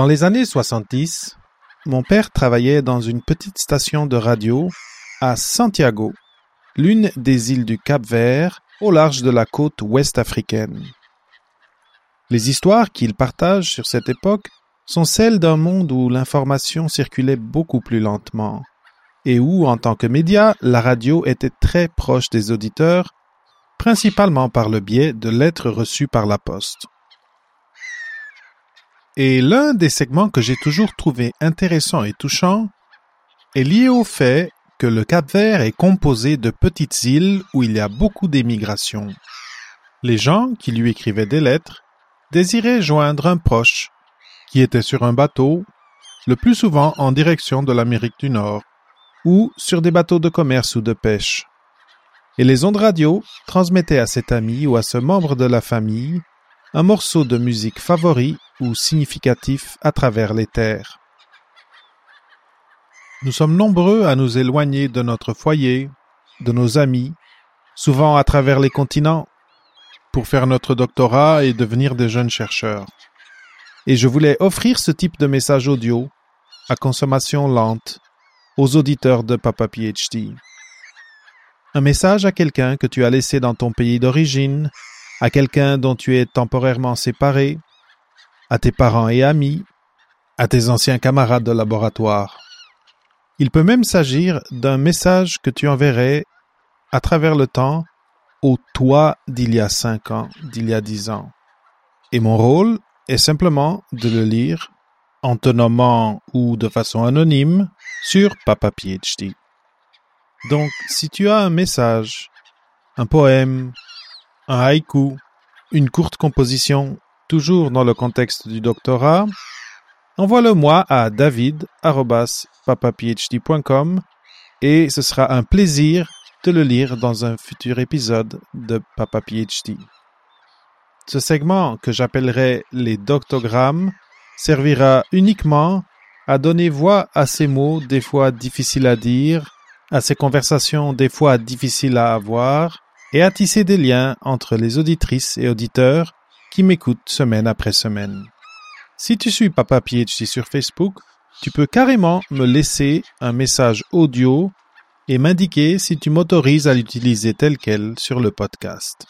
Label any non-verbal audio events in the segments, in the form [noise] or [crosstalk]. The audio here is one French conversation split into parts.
Dans les années 70, mon père travaillait dans une petite station de radio à Santiago, l'une des îles du Cap-Vert au large de la côte ouest africaine. Les histoires qu'il partage sur cette époque sont celles d'un monde où l'information circulait beaucoup plus lentement et où, en tant que média, la radio était très proche des auditeurs, principalement par le biais de lettres reçues par la poste. Et l'un des segments que j'ai toujours trouvé intéressant et touchant est lié au fait que le Cap-Vert est composé de petites îles où il y a beaucoup d'émigration. Les gens qui lui écrivaient des lettres désiraient joindre un proche qui était sur un bateau, le plus souvent en direction de l'Amérique du Nord, ou sur des bateaux de commerce ou de pêche. Et les ondes radio transmettaient à cet ami ou à ce membre de la famille un morceau de musique favori ou significatif à travers les terres. Nous sommes nombreux à nous éloigner de notre foyer, de nos amis, souvent à travers les continents, pour faire notre doctorat et devenir des jeunes chercheurs. Et je voulais offrir ce type de message audio, à consommation lente, aux auditeurs de Papa PhD. Un message à quelqu'un que tu as laissé dans ton pays d'origine, à quelqu'un dont tu es temporairement séparé, à tes parents et amis, à tes anciens camarades de laboratoire. Il peut même s'agir d'un message que tu enverrais à travers le temps au toi d'il y a cinq ans, d'il y a dix ans. Et mon rôle est simplement de le lire en te nommant ou de façon anonyme sur Papa PhD. Donc, si tu as un message, un poème, un haïku, une courte composition, toujours dans le contexte du doctorat, envoie-le-moi à david.papaphd.com et ce sera un plaisir de le lire dans un futur épisode de Papa PhD. Ce segment, que j'appellerai les doctogrammes, servira uniquement à donner voix à ces mots des fois difficiles à dire, à ces conversations des fois difficiles à avoir, et à tisser des liens entre les auditrices et auditeurs qui m'écoutent semaine après semaine. Si tu suis Papa PhD sur Facebook, tu peux carrément me laisser un message audio et m'indiquer si tu m'autorises à l'utiliser tel quel sur le podcast.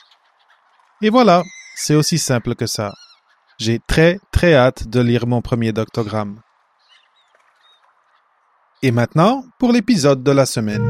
Et voilà, c'est aussi simple que ça. J'ai très très hâte de lire mon premier doctogramme. Et maintenant, pour l'épisode de la semaine.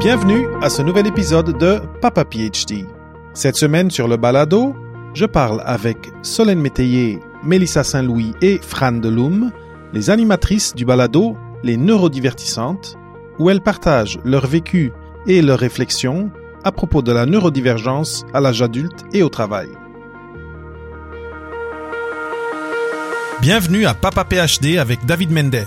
Bienvenue à ce nouvel épisode de Papa PhD. Cette semaine sur le balado, je parle avec Solène Métayer, Mélissa Saint-Louis et Fran Deloum, les animatrices du balado Les Neurodivertissantes, où elles partagent leur vécu et leurs réflexions à propos de la neurodivergence à l'âge adulte et au travail. Bienvenue à Papa PhD avec David Mendes,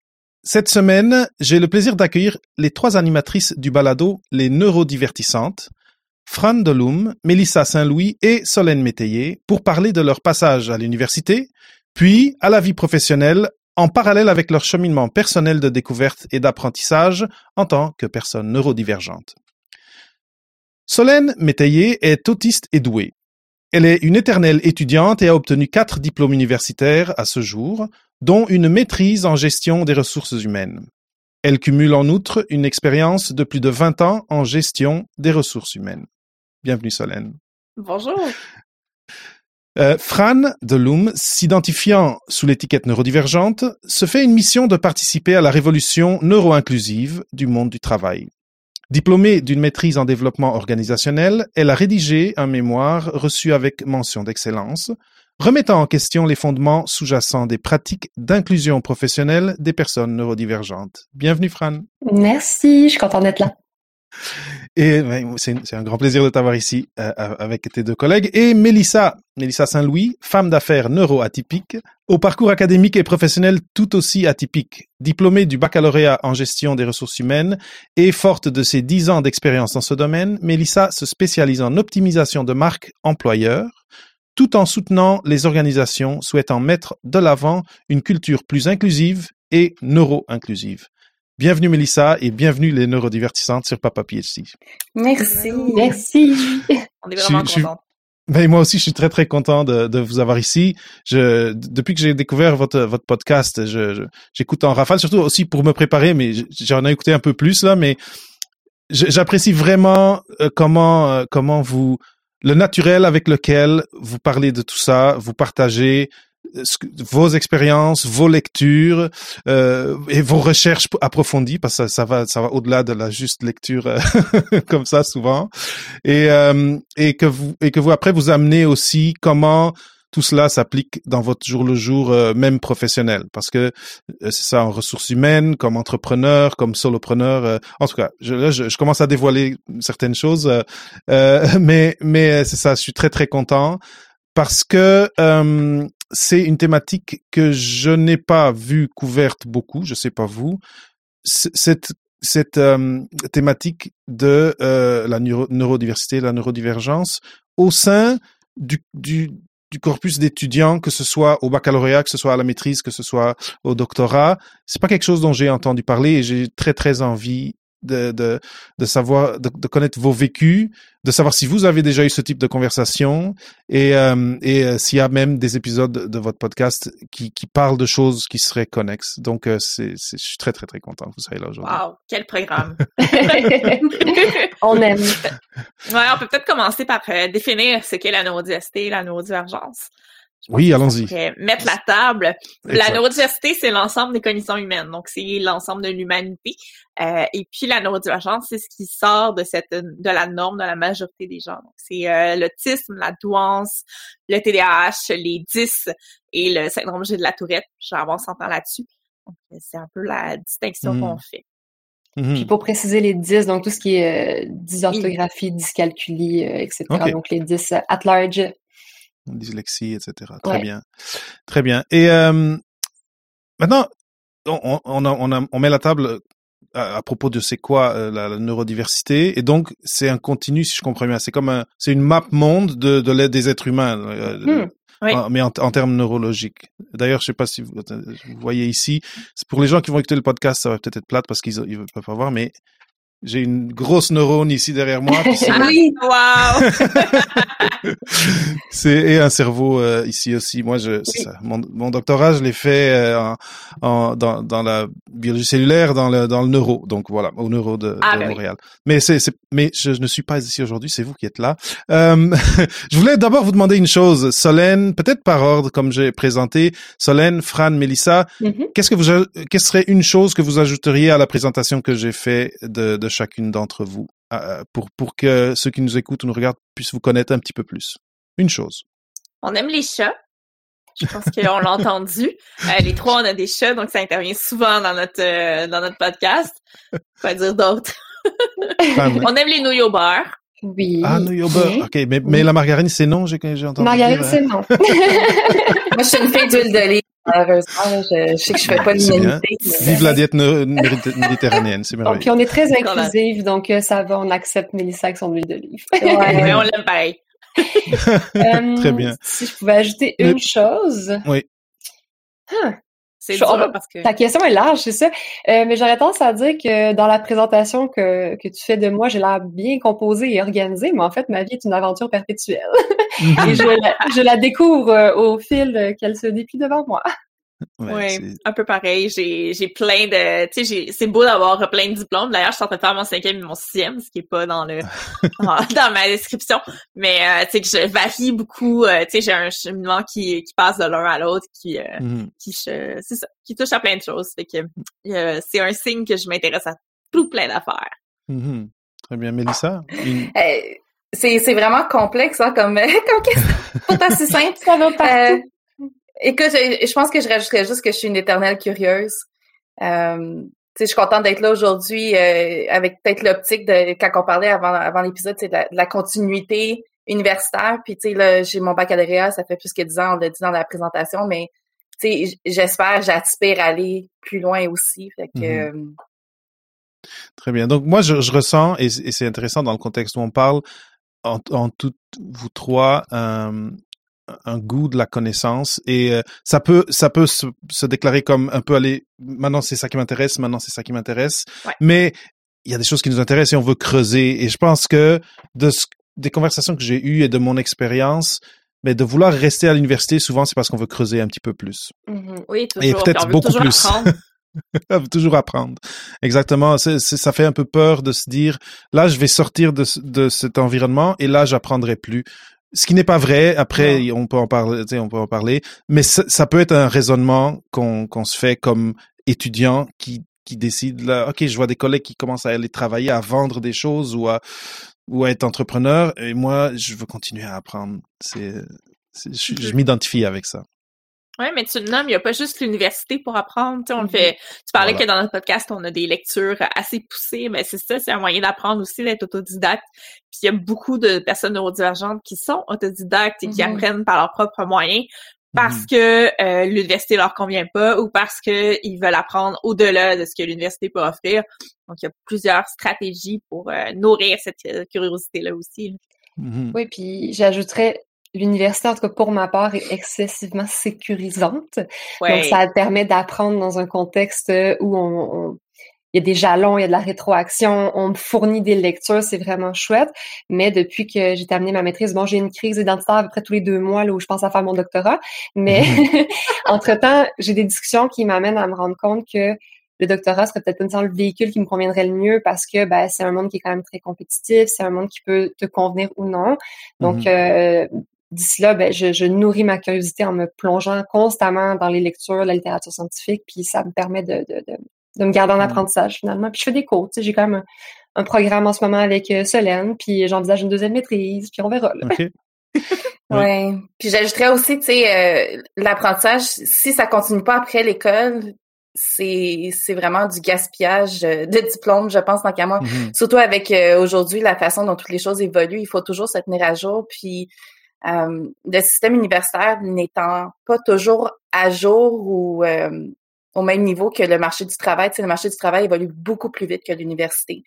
Cette semaine, j'ai le plaisir d'accueillir les trois animatrices du balado Les Neurodivertissantes, Fran Deloum, Mélissa Saint-Louis et Solène Métayer, pour parler de leur passage à l'université, puis à la vie professionnelle, en parallèle avec leur cheminement personnel de découverte et d'apprentissage en tant que personne neurodivergente. Solène Métayer est autiste et douée. Elle est une éternelle étudiante et a obtenu quatre diplômes universitaires à ce jour, dont une maîtrise en gestion des ressources humaines. Elle cumule en outre une expérience de plus de 20 ans en gestion des ressources humaines. Bienvenue Solène. Bonjour. Euh, Fran de Loom, s'identifiant sous l'étiquette neurodivergente, se fait une mission de participer à la révolution neuro-inclusive du monde du travail. Diplômée d'une maîtrise en développement organisationnel, elle a rédigé un mémoire reçu avec mention d'excellence, remettant en question les fondements sous-jacents des pratiques d'inclusion professionnelle des personnes neurodivergentes. Bienvenue, Fran. Merci, je suis contente d'être là. C'est un grand plaisir de t'avoir ici euh, avec tes deux collègues. Et Mélissa, Mélissa Saint-Louis, femme d'affaires neuroatypique, au parcours académique et professionnel tout aussi atypique. Diplômée du baccalauréat en gestion des ressources humaines et forte de ses dix ans d'expérience dans ce domaine, Mélissa se spécialise en optimisation de marques employeurs, tout en soutenant les organisations souhaitant mettre de l'avant une culture plus inclusive et neuro-inclusive. Bienvenue Mélissa et bienvenue les neurodivertissantes sur Papa PhD. Merci, merci. On est vraiment contents. Ben, moi aussi, je suis très très content de, de vous avoir ici. Je, depuis que j'ai découvert votre votre podcast, je, j'écoute en rafale, surtout aussi pour me préparer, mais j'en ai écouté un peu plus là, mais j'apprécie vraiment euh, comment euh, comment vous le naturel avec lequel vous parlez de tout ça, vous partagez, vos expériences, vos lectures euh, et vos recherches approfondies parce que ça, va ça va au-delà de la juste lecture euh, [laughs] comme ça souvent. Et euh, et que vous et que vous après vous amenez aussi comment tout cela s'applique dans votre jour le jour euh, même professionnel. Parce que c'est ça en ressources humaines comme entrepreneur comme solopreneur en tout cas je, là, je, je, commence à dévoiler certaines choses [laughs] mais mais c'est ça je suis très très content. Parce que c'est une thématique que je n'ai pas vue couverte beaucoup, je sais pas vous. Cette cette euh, thématique de euh, la neurodiversité, la neurodivergence au sein du, du, du corpus d'étudiants, que ce soit au baccalauréat, que ce soit à la maîtrise, que ce soit au doctorat, c'est pas quelque chose dont j'ai entendu parler et j'ai très très envie de, de, de savoir, de, de, connaître vos vécus, de savoir si vous avez déjà eu ce type de conversation et, euh, et euh, s'il y a même des épisodes de votre podcast qui, qui parlent de choses qui seraient connexes. Donc, euh, c'est, je suis très, très, très content que vous soyez là aujourd'hui. Wow, quel programme! [laughs] [laughs] on aime. Ouais, on peut peut-être commencer par définir ce qu'est la neurodiversité, la neurodivergence. Oui, allons-y. Mettre la table. La neurodiversité, c'est l'ensemble des conditions humaines, donc c'est l'ensemble de l'humanité. Euh, et puis la neurodivergence, c'est ce qui sort de cette de la norme de la majorité des gens. Donc c'est euh, l'autisme, la douance, le TDAH, les 10 et le syndrome G de la Tourette. Je vais avoir s'entend là-dessus. Donc c'est un peu la distinction qu'on mmh. fait. Mmh puis pour préciser les 10, donc tout ce qui est euh, dysorthographie, dyscalculie, euh, etc. Donc les 10 at large dyslexie, etc. Très bien. Très bien. Et euh, maintenant, on, on, on, on, met la table à, propos de c'est quoi euh, la, neurodiversité et donc c'est un continu si je comprends bien c'est comme un c'est une map monde de de l'aide des êtres humains euh, mmh. oui. mais en, termes neurologiques d'ailleurs je sais pas si vous, vous voyez ici c'est pour les gens qui vont écouter le podcast ça va peut-être être plate parce qu'ils ils peuvent pas voir mais j'ai une grosse neurone ici derrière moi. [laughs] ah oui, wow! [laughs] c'est et un cerveau euh, ici aussi. Moi, je, c'est ça. Mon, mon, doctorat, je l'ai fait euh, en, en, dans, dans la biologie cellulaire, dans le dans le neuro. Donc voilà, au neuro de, ah, de ben Montréal. Mais c'est, c'est, mais je, ne suis pas ici aujourd'hui. C'est vous qui êtes là. Euh, [laughs] je voulais d'abord vous demander une chose, Solène, peut-être par ordre, comme j'ai présenté. Solène, Fran, Melissa, mm-hmm. qu'est-ce que vous, qu'est-ce serait une chose que vous ajouteriez à la présentation que j'ai fait de, de chacune d'entre vous euh, pour, pour que ceux qui nous écoutent ou nous regardent puissent vous connaître un petit peu plus. Une chose. On aime les chats. Je pense qu'on l'a entendu. Euh, les trois, on a des chats, donc ça intervient souvent dans notre euh, dans notre podcast. Pas dire d'autres. on aime les nouilles au beurre. Oui. Ah, nouilles au beurre. OK, mais, mais la margarine, c'est non, j'ai, entendu Margarine, dire, c'est non. [laughs] Moi, je suis une fille d'huile d'olive. Malheureusement, je, je, sais que je fais pas l'humanité. Vive la diète méditerranéenne, c'est merveilleux. Puis on est très inclusive, donc euh, ça va, on accepte Mélissa avec son huile d'olive. Ouais, [laughs] mais on l'aime pareil. [laughs] Euh, Très bien. Si je pouvais ajouter une chose. Oui. Huh. C'est dur parce que... Ta question est large, c'est ça. Euh, mais j'aurais tendance à dire que dans la présentation que, que tu fais de moi, j'ai l'air bien composée et organisée, mais en fait, ma vie est une aventure perpétuelle. [laughs] et je la, je la découvre euh, au fil qu'elle se déplie devant moi. Ouais, oui, un peu pareil. J'ai, j'ai plein de, tu sais, c'est beau d'avoir plein de diplômes. D'ailleurs, je suis en train de faire mon cinquième et mon sixième, ce qui est pas dans le, [laughs] dans, ma description. Mais, euh, tu sais, que je varie beaucoup. Euh, tu sais, j'ai un cheminement qui, qui passe de l'un à l'autre, qui, euh, mm-hmm. qui, c'est ça, qui touche à plein de choses. Fait que, c'est un signe que je m'intéresse à tout plein d'affaires. Mm-hmm. Très bien. Mélissa? [laughs] c'est, c'est vraiment complexe, hein, comme, [laughs] comme question. Pas assez simple. Ça va partout. Écoute, je, je pense que je rajouterais juste que je suis une éternelle curieuse. Euh, je suis contente d'être là aujourd'hui euh, avec peut-être l'optique de quand on parlait avant avant l'épisode, c'est de, de, la continuité universitaire. Puis tu sais là, j'ai mon baccalauréat, ça fait plus que dix ans, on l'a dit dans la présentation, mais tu sais, j'espère, j'aspire à aller plus loin aussi. Fait que mm-hmm. euh, Très bien. Donc moi, je, je ressens, et, c'est intéressant dans le contexte où on parle, en, en toutes vous trois, un goût de la connaissance et euh, ça peut ça peut se, se, déclarer comme un peu aller maintenant c'est ça qui m'intéresse maintenant c'est ça qui m'intéresse ouais. mais il y a des choses qui nous intéressent et on veut creuser et je pense que de ce, des conversations que j'ai eues et de mon expérience mais de vouloir rester à l'université souvent c'est parce qu'on veut creuser un petit peu plus mm-hmm. oui toujours et peut-être beaucoup plus [laughs] toujours apprendre. Exactement. C ça fait un peu peur de se dire, là, je vais sortir de, de cet environnement et là, j'apprendrai plus. Ce qui n'est pas vrai. Après, on peut en parler. On peut en parler. Mais ça, peut être un raisonnement qu'on qu'on se fait comme étudiant qui qui décide là. Ok, je vois des collègues qui commencent à aller travailler, à vendre des choses ou à ou à être entrepreneur. Et moi, je veux continuer à apprendre. C'est je, je m'identifie avec ça. Oui, mais tu le nommes, il n'y a pas juste l'université pour apprendre. Tu on le mm-hmm. fait. Tu parlais que dans notre podcast, on a des lectures assez poussées, mais c'est ça, c'est un moyen d'apprendre aussi d'être autodidacte. Puis il y a beaucoup de personnes neurodivergentes qui sont autodidactes et qui mm-hmm. apprennent par leurs propres moyens parce mm-hmm. que euh, l'université leur convient pas ou parce que ils veulent apprendre au-delà de ce que l'université peut offrir. Donc il y a plusieurs stratégies pour euh, nourrir cette euh, curiosité là aussi. Oui, puis j'ajouterais l'université, en tout cas pour ma part, est excessivement sécurisante. Donc, ça permet d'apprendre dans un contexte où on, il y a des jalons, il y a de la rétroaction, on me fournit des lectures, c'est vraiment chouette. Mais depuis que j'ai terminé ma maîtrise, bon, j'ai une crise identitaire à peu près tous les deux mois là, où je pense à faire mon doctorat. Mais [laughs] [laughs] entre-temps, j'ai des discussions qui m'amènent à me rendre compte que le doctorat serait peut-être pas le véhicule qui me conviendrait le mieux parce que ben, c'est un monde qui est quand même très compétitif, c'est un monde qui peut te convenir ou non. Donc, mhm. euh, d'ici là, ben, je, je, nourris ma curiosité en me plongeant constamment dans les lectures, la littérature scientifique, puis ça me permet de, de, de, de me garder en mm. apprentissage finalement. Puis je fais des cours, tu sais, j'ai quand même un, programme en ce moment avec euh, Solène, puis j'envisage une deuxième maîtrise, puis on verra. Là. [laughs] ouais. Puis j'ajouterais aussi, tu sais, euh, l'apprentissage, si ça continue pas après l'école, c'est c'est vraiment du gaspillage euh, de diplôme, je pense, tant qu'à moi. Mm-hmm. Surtout avec aujourd'hui la façon dont toutes les choses évoluent, il faut toujours se tenir à jour. Puis euh, le système universitaire n'étant pas toujours à jour ou euh, au même niveau que le marché du travail. Tu sais, le marché du travail évolue beaucoup plus vite que l'université,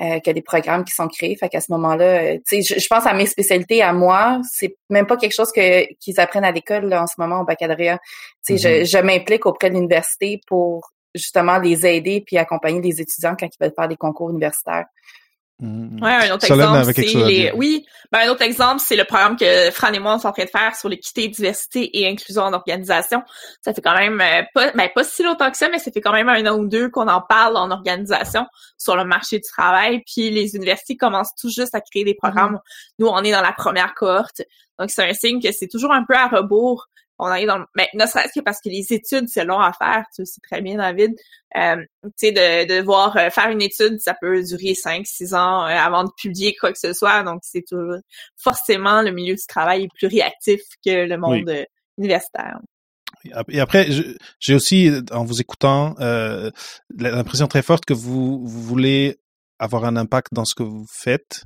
euh, que des programmes qui sont créés. Fait qu'à ce moment-là, euh, tu sais, je, pense à mes spécialités à moi, c'est même pas quelque chose que qu'ils apprennent à l'école en ce moment au baccalauréat. Tu sais, je, mm-hmm. je m'implique auprès de l'université pour justement les aider puis accompagner les étudiants quand ils veulent faire des concours universitaires. Mmh. Ouais, un autre exemple, c'est les... Oui, ben, un autre exemple, c'est le programme que Fran et moi, on est en train de faire sur l'équité, diversité et inclusion en organisation. Ça fait quand même euh, pas, ben, pas si longtemps que ça, mais ça fait quand même un an ou deux qu'on en parle en organisation sur le marché du travail. Puis les universités commencent tout juste à créer des programmes. Mmh. Nous, on est dans la première cohorte. Donc, c'est un signe que c'est toujours un peu à rebours on arrive dans le... Mais ne serait-ce que parce que les études, c'est long à faire, tu sais très bien, David. Euh, tu sais, de, de voir euh, faire une étude, ça peut durer 5, 6 ans euh, avant de publier quoi que ce soit. Donc, c'est toujours forcément le milieu du travail est plus réactif que le monde euh, universitaire. Et après, j'ai aussi, en vous écoutant, l'impression très forte que vous, vous voulez avoir un impact dans ce que vous faites.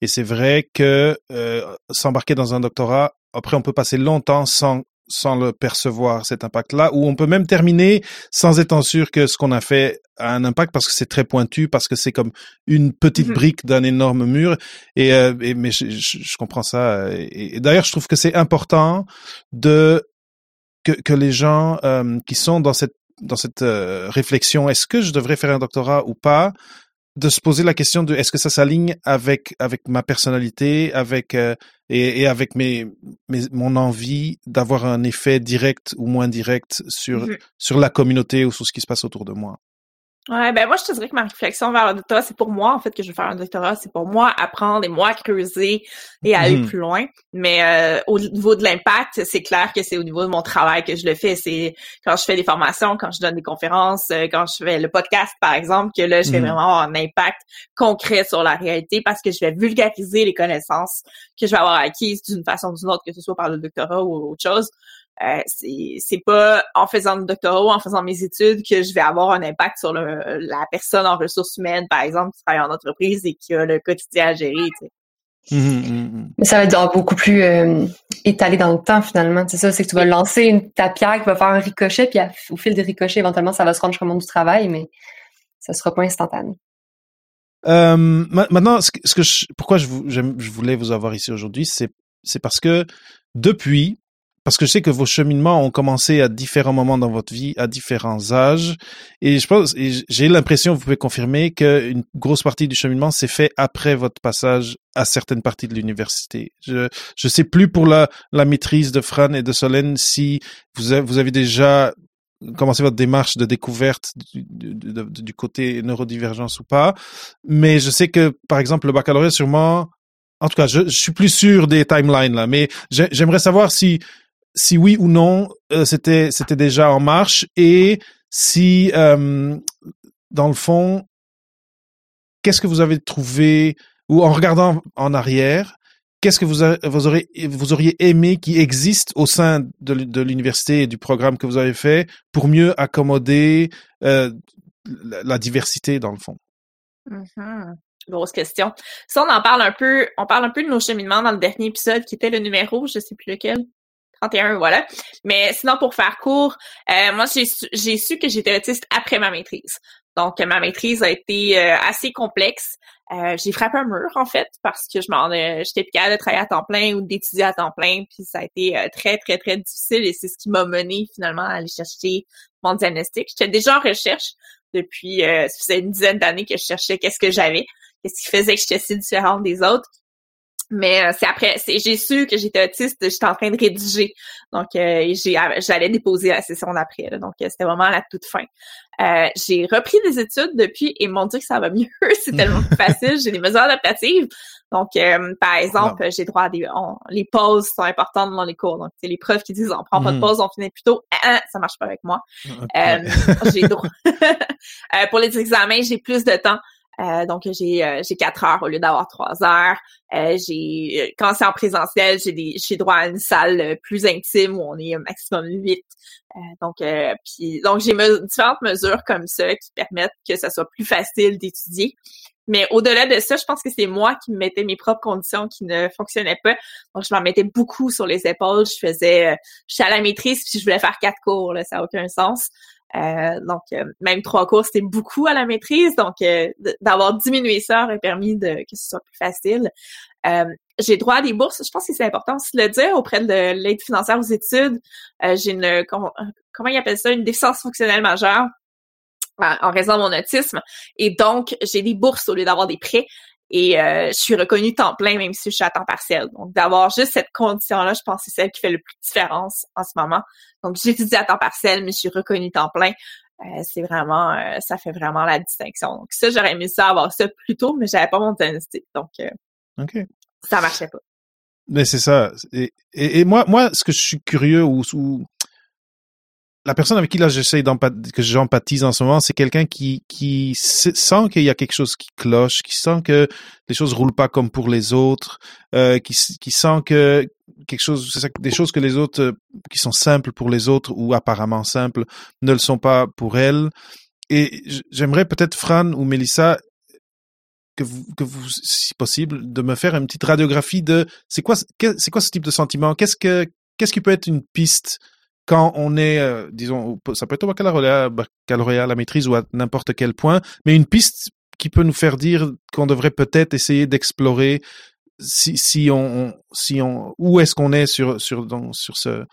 Et c'est vrai que euh, s'embarquer dans un doctorat, après, on peut passer longtemps sans sans le percevoir cet impact-là, ou on peut même terminer sans être sûr que ce qu'on a fait a un impact parce que c'est très pointu, parce que c'est comme une petite mhm. brique d'un énorme mur. Et, euh, mais je, je, comprends ça. Et, d'ailleurs, je trouve que c'est important de que, que les gens euh, qui sont dans cette dans cette euh, réflexion, est-ce que je devrais faire un doctorat ou pas, de se poser la question de est-ce que ça s'aligne avec avec ma personnalité, avec euh, et, et, avec mes, mes mon envie d'avoir un effet direct ou moins direct sur mmh sur la communauté ou sur ce qui se passe autour de moi. Ouais, ben moi je te dirais que ma réflexion vers le doctorat, c'est pour moi en fait que je veux faire un doctorat, c'est pour moi apprendre et moi creuser et aller mmh plus loin. Mais euh, au niveau de l'impact, c'est clair que c'est au niveau de mon travail que je le fais. C'est quand je fais des formations, quand je donne des conférences, euh, quand je fais le podcast par exemple, que là je vais mmh vraiment avoir un impact concret sur la réalité parce que je vais vulgariser les connaissances que je vais avoir acquises d'une façon ou d'une autre, que ce soit par le doctorat ou autre chose Euh, c'est pas en faisant le doctorat ou en faisant mes études que je vais avoir un impact sur la personne en ressources humaines, par exemple, qui travaille en entreprise et qui a le quotidien à gérer. Mmh, mmh, mmh. Mais ça va être beaucoup plus euh, étalé dans le temps finalement. C'est ça, c'est que tu vas lancer une, ta pierre qui va faire un ricochet, puis au fil des ricochets, éventuellement, ça va se rendre jusqu'au monde du travail, mais ça sera pas instantané. Euh, maintenant, ce que, je, pourquoi je, je voulais vous avoir ici aujourd'hui, c'est c'est parce que depuis, parce que je sais que vos cheminements ont commencé à différents moments dans votre vie, à différents âges, et je pense, j'ai l'impression, vous pouvez confirmer qu'une grosse partie du cheminement s'est fait après votre passage à certaines parties de l'université. Je je sais plus pour la la maîtrise de Fran et de Solène si vous avez, vous avez déjà commencé votre démarche de découverte du, du, côté neurodivergence ou pas, mais je sais que par exemple le baccalauréat sûrement en tout cas, je, je, suis plus sûr des timelines là, mais j'aimerais savoir si si oui ou non euh, c'était c'était déjà en marche et si euh, dans le fond qu'est-ce que vous avez trouvé ou en regardant en arrière qu'est-ce que vous, vous, auriez aimé qui existe au sein de, l'université et du programme que vous avez fait pour mieux accommoder euh, la, la, diversité dans le fond? Mm-hmm grosse question. Ça, on en parle un peu, on parle un peu de nos cheminements dans le dernier épisode qui était le numéro, je sais plus lequel. 31, voilà. Mais sinon, pour faire court, euh, moi, j'ai su, que j'étais autiste après ma maîtrise. Donc, ma maîtrise a été euh, assez complexe. Euh, j'ai frappé un mur, en fait, parce que je m'en j'étais plus capable de travailler à temps plein ou d'étudier à temps plein. Puis ça a été très, très, très difficile et c'est ce qui m'a mené finalement à aller chercher mon diagnostic. J'étais déjà en recherche depuis, ça faisait une dizaine d'années que je cherchais qu'est-ce que j'avais qu'est-ce qui faisait que j'étais si différente des autres. Mais euh, c'est après, c'est, j'ai su que j'étais autiste, j'étais en train de rédiger. Donc, euh, j'ai, j'allais déposer la session d'après. donc, euh, c'était vraiment à la toute fin. j'ai repris des études depuis et m'ont dit que ça va mieux. [laughs] c'est tellement plus facile. J'ai des mesures adaptatives. Donc, par exemple, j'ai droit à des... les pauses sont importantes dans les cours. Donc, c'est les profs qui disent on prend pas de mm. pause, on finit plus tôt. Ah, ça marche pas avec moi. j'ai droit... [laughs] pour les examens, j'ai plus de temps. Euh, donc j'ai euh, j'ai quatre heures au lieu d'avoir trois heures. Euh, j'ai quand c'est en présentiel, j'ai des j'ai droit à une salle plus intime où on est un maximum huit. donc puis donc j'ai différentes mesures comme ça qui permettent que ça soit plus facile d'étudier. Mais au-delà de ça, je pense que c'est moi qui me mettais mes propres conditions qui ne fonctionnaient pas. Donc, je m'en mettais beaucoup sur les épaules. Je faisais, je suis à la maîtrise puis je voulais faire quatre cours. Là, ça n'a aucun sens. Euh, donc, euh, même trois cours, c'était beaucoup à la maîtrise. Donc, euh, d'avoir diminué ça aurait permis de, que ce soit plus facile. j'ai droit à des bourses. Je pense que c'est important aussi de le dire auprès de l'aide financière aux études. j'ai une, comment, comment ils appellent ça, une déficience fonctionnelle majeure en raison de mon autisme. Et donc, j'ai des bourses au lieu d'avoir des prêts. Et euh, je suis reconnue temps plein, même si je suis à temps partiel. Donc, d'avoir juste cette condition-là, je pense que c'est celle qui fait le plus de différence en ce moment. Donc, j'étudie à temps partiel, mais je suis reconnue temps plein. Euh, c'est vraiment, euh, ça fait vraiment la distinction. Donc, ça, j'aurais aimé ça avoir ça plus tôt, mais j'avais pas mon diagnostic. Donc, okay. ça marchait pas. Mais c'est ça. Et, et, moi, moi, ce que je suis curieux ou, ou la personne avec qui là j'essaie que j'empathise en ce moment, c'est quelqu'un qui qui sent qu'il y a quelque chose qui cloche, qui sent que les choses roulent pas comme pour les autres, euh, qui qui sent que quelque chose, c'est ça, des choses que les autres euh, qui sont simples pour les autres ou apparemment simples ne le sont pas pour elle. Et j'aimerais peut-être Fran ou Melissa que vous, que vous, si possible, de me faire une petite radiographie de c'est quoi, c'est quoi ce type de sentiment? Qu'est-ce que, qu'est-ce qui peut être une piste quand on est, euh, disons, ça peut être au baccalauréat, baccalauréat, à la maîtrise ou à n'importe quel point, mais une piste qui peut nous faire dire qu'on devrait peut-être essayer d'explorer si, si on, si on, où est-ce qu'on est sur, sur, sur ce,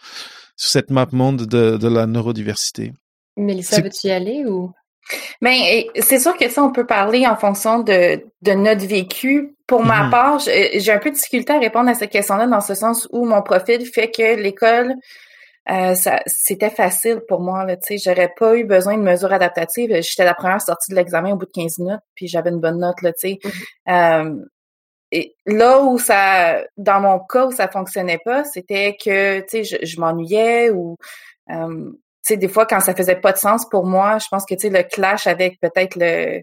sur cette map monde de, de la neurodiversité. Mélissa, veux-tu y aller ou? Ben, c'est sûr que ça, on peut parler en fonction de, de notre vécu. Pour ma mm-hmm. part, j'ai un peu de difficulté à répondre à cette question-là dans ce sens où mon profil fait que l'école euh, ça, c'était facile pour moi. Là, j'aurais pas eu besoin de mesures adaptatives. J'étais la première sortie de l'examen au bout de 15 minutes, puis j'avais une bonne note. Là, sais. Mm-hmm. euh, et là où ça, dans mon cas où ça fonctionnait pas, c'était que tu sais, je, je m'ennuyais ou euh, tu sais, des fois quand ça faisait pas de sens pour moi, je pense que tu sais le clash avec peut-être le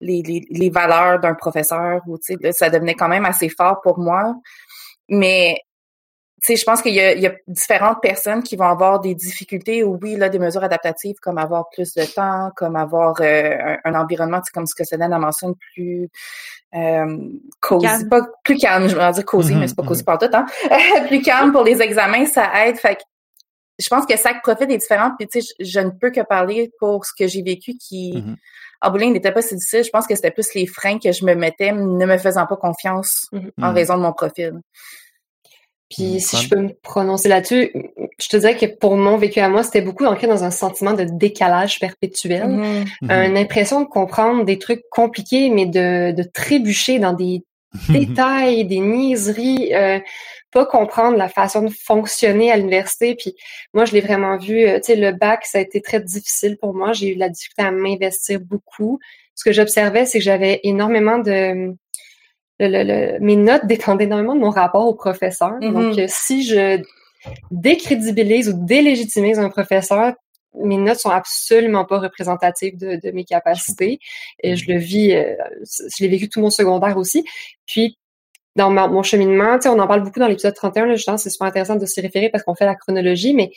les, les, les valeurs d'un professeur ou tu sais, ça devenait quand même assez fort pour moi. Mais sais, je pense qu'il y, y, a différentes personnes qui vont avoir des difficultés ou oui, là, des mesures adaptatives comme avoir plus de temps, comme avoir euh, un, environnement, comme ce que Céline a mentionné, plus euh, cosy, pas plus calme, je vais dire cosy, mm-hmm, mais c'est pas cosy mm-hmm. tout, hein. [laughs] plus calme pour les examens, ça aide. Fait que je pense que chaque profil est différent, puis tu sais, je, ne peux que parler pour ce que j'ai vécu qui mm-hmm. en bowling n'était pas si difficile. Je pense que c'était plus les freins que je me mettais, ne me faisant pas confiance en raison de mon profil. Puis si je peux me prononcer là-dessus, je te dirais que pour mon vécu à moi, c'était beaucoup ancré dans un sentiment de décalage perpétuel, mm-hmm. Mm-hmm. une impression de comprendre des trucs compliqués, mais de, de trébucher dans des [laughs] détails, des niaiseries, euh, pas comprendre la façon de fonctionner à l'université. Puis moi, je l'ai vraiment vu, euh, tu sais, le bac, ça a été très difficile pour moi. J'ai eu la difficulté à m'investir beaucoup. Ce que j'observais, c'est que j'avais énormément de le, mes notes dépendent énormément de mon rapport au professeur. Mm-hmm. Donc, euh, si je décrédibilise ou délégitimise un professeur, mes notes sont absolument pas représentatives de, de mes capacités. Et je le vis, euh, je l'ai vécu tout mon secondaire aussi. Puis, dans mon cheminement, on en parle beaucoup dans l'épisode 31, là, je pense c'est super intéressant de s'y référer parce qu'on fait la chronologie, mais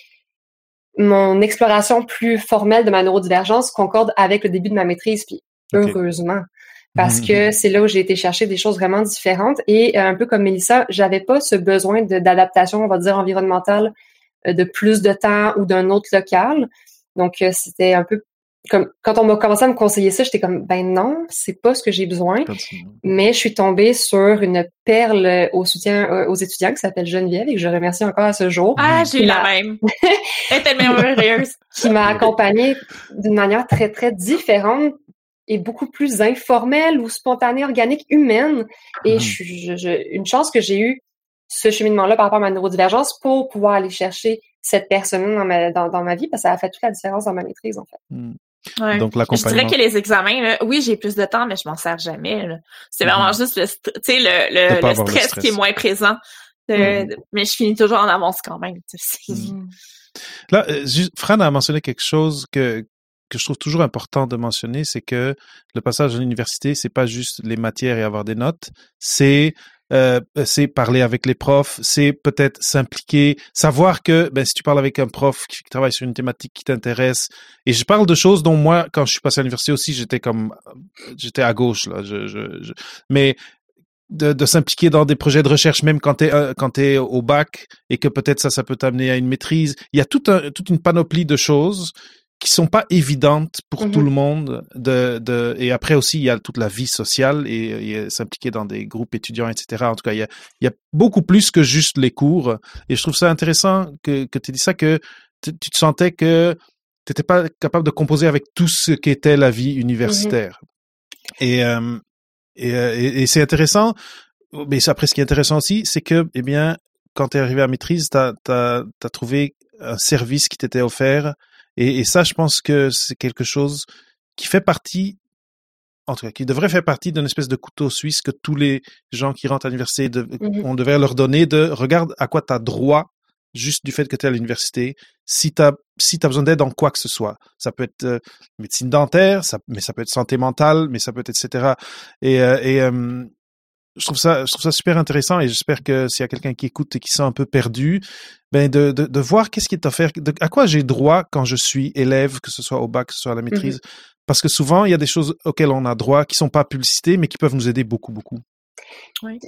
mon exploration plus formelle de ma neurodivergence concorde avec le début de ma maîtrise, puis heureusement parce mm-hmm. que c'est là où j'ai été chercher des choses vraiment différentes. Et euh, un peu comme Mélissa, j'avais pas ce besoin d'adaptation, on va dire, environnementale euh, de plus de temps ou d'un autre local. Donc, euh, c'était un peu comme quand on m'a commencé à me conseiller ça, j'étais comme ben non, c'est pas ce que j'ai besoin. Mais je suis tombée sur une perle au soutien aux étudiants qui s'appelle Geneviève et que je remercie encore à ce jour. Ah, j'ai eu la même. [laughs] Elle est tellement heureuse. qui m'a accompagnée d'une manière très très différente est beaucoup plus informelle ou spontanée, organique, humaine. Et mhm. je, une chance que j'ai eu ce cheminement-là par rapport à ma neurodivergence pour pouvoir aller chercher cette personne dans ma, dans, ma vie, parce que ça a fait toute la différence dans ma maîtrise, en fait. Hmm. Donc, Je dirais que les examens, oui, j'ai plus de temps, mais je m'en sers jamais. C'est vraiment mhm. juste le, le, le, stress, qui est moins présent. Mhm. Mais je finis toujours en avance quand même. [laughs] Là, euh, Fran a mentionné quelque chose que, que je trouve toujours important de mentionner, c'est que le passage à l'université, c'est pas juste les matières et avoir des notes, c'est euh, c'est parler avec les profs, c'est peut-être s'impliquer, savoir que ben, si tu parles avec un prof qui travaille sur une thématique qui t'intéresse, et je parle de choses dont moi, quand je suis passé à l'université aussi, j'étais comme, j'étais à gauche là, je, je, mais de, de s'impliquer dans des projets de recherche même quand tu es euh, quand es au bac et que peut-être ça ça peut t'amener à une maîtrise il y a tout un, toute une panoplie de choses qui sont pas évidentes pour tout mhm. le monde. De, de, et après aussi, il y a toute la vie sociale et, et s'impliquer dans des groupes étudiants, etc. En tout cas, il y a, il y a beaucoup plus que juste les cours. Et je trouve ça intéressant que, que tu dis ça, que tu te sentais que tu n'étais pas capable de composer avec tout ce qu'était la vie universitaire. Mhm. Et, euh, et, euh, et, et c'est intéressant. Mais après, ce qui est intéressant aussi, c'est que, eh bien, quand tu es arrivé à maîtrise, tu as, as, trouvé un service qui t'était offert et, et ça, je pense que c'est quelque chose qui fait partie en tout cas, qui devrait faire partie d'une espèce de couteau suisse que tous les gens qui rentrent à l'université, de, mmh on devrait leur donner de regarde à quoi tu as droit juste du fait que tu es à l'université. Si tu as, si as besoin d'aide en quoi que ce soit, ça peut être euh, médecine dentaire, ça, mais ça peut être santé mentale, mais ça peut être etc. Et, euh, et euh, je trouve ça, je trouve ça super intéressant et j'espère que s'il y a quelqu'un qui écoute et qui sent un peu perdu, ben de, de, de voir qu'est-ce qui est offert, à quoi j'ai droit quand je suis élève, que ce soit au bac, que ce soit à la mmh maîtrise. Parce que souvent, il y a des choses auxquelles on a droit qui sont pas publicitées, mais qui peuvent nous aider beaucoup, beaucoup. Oui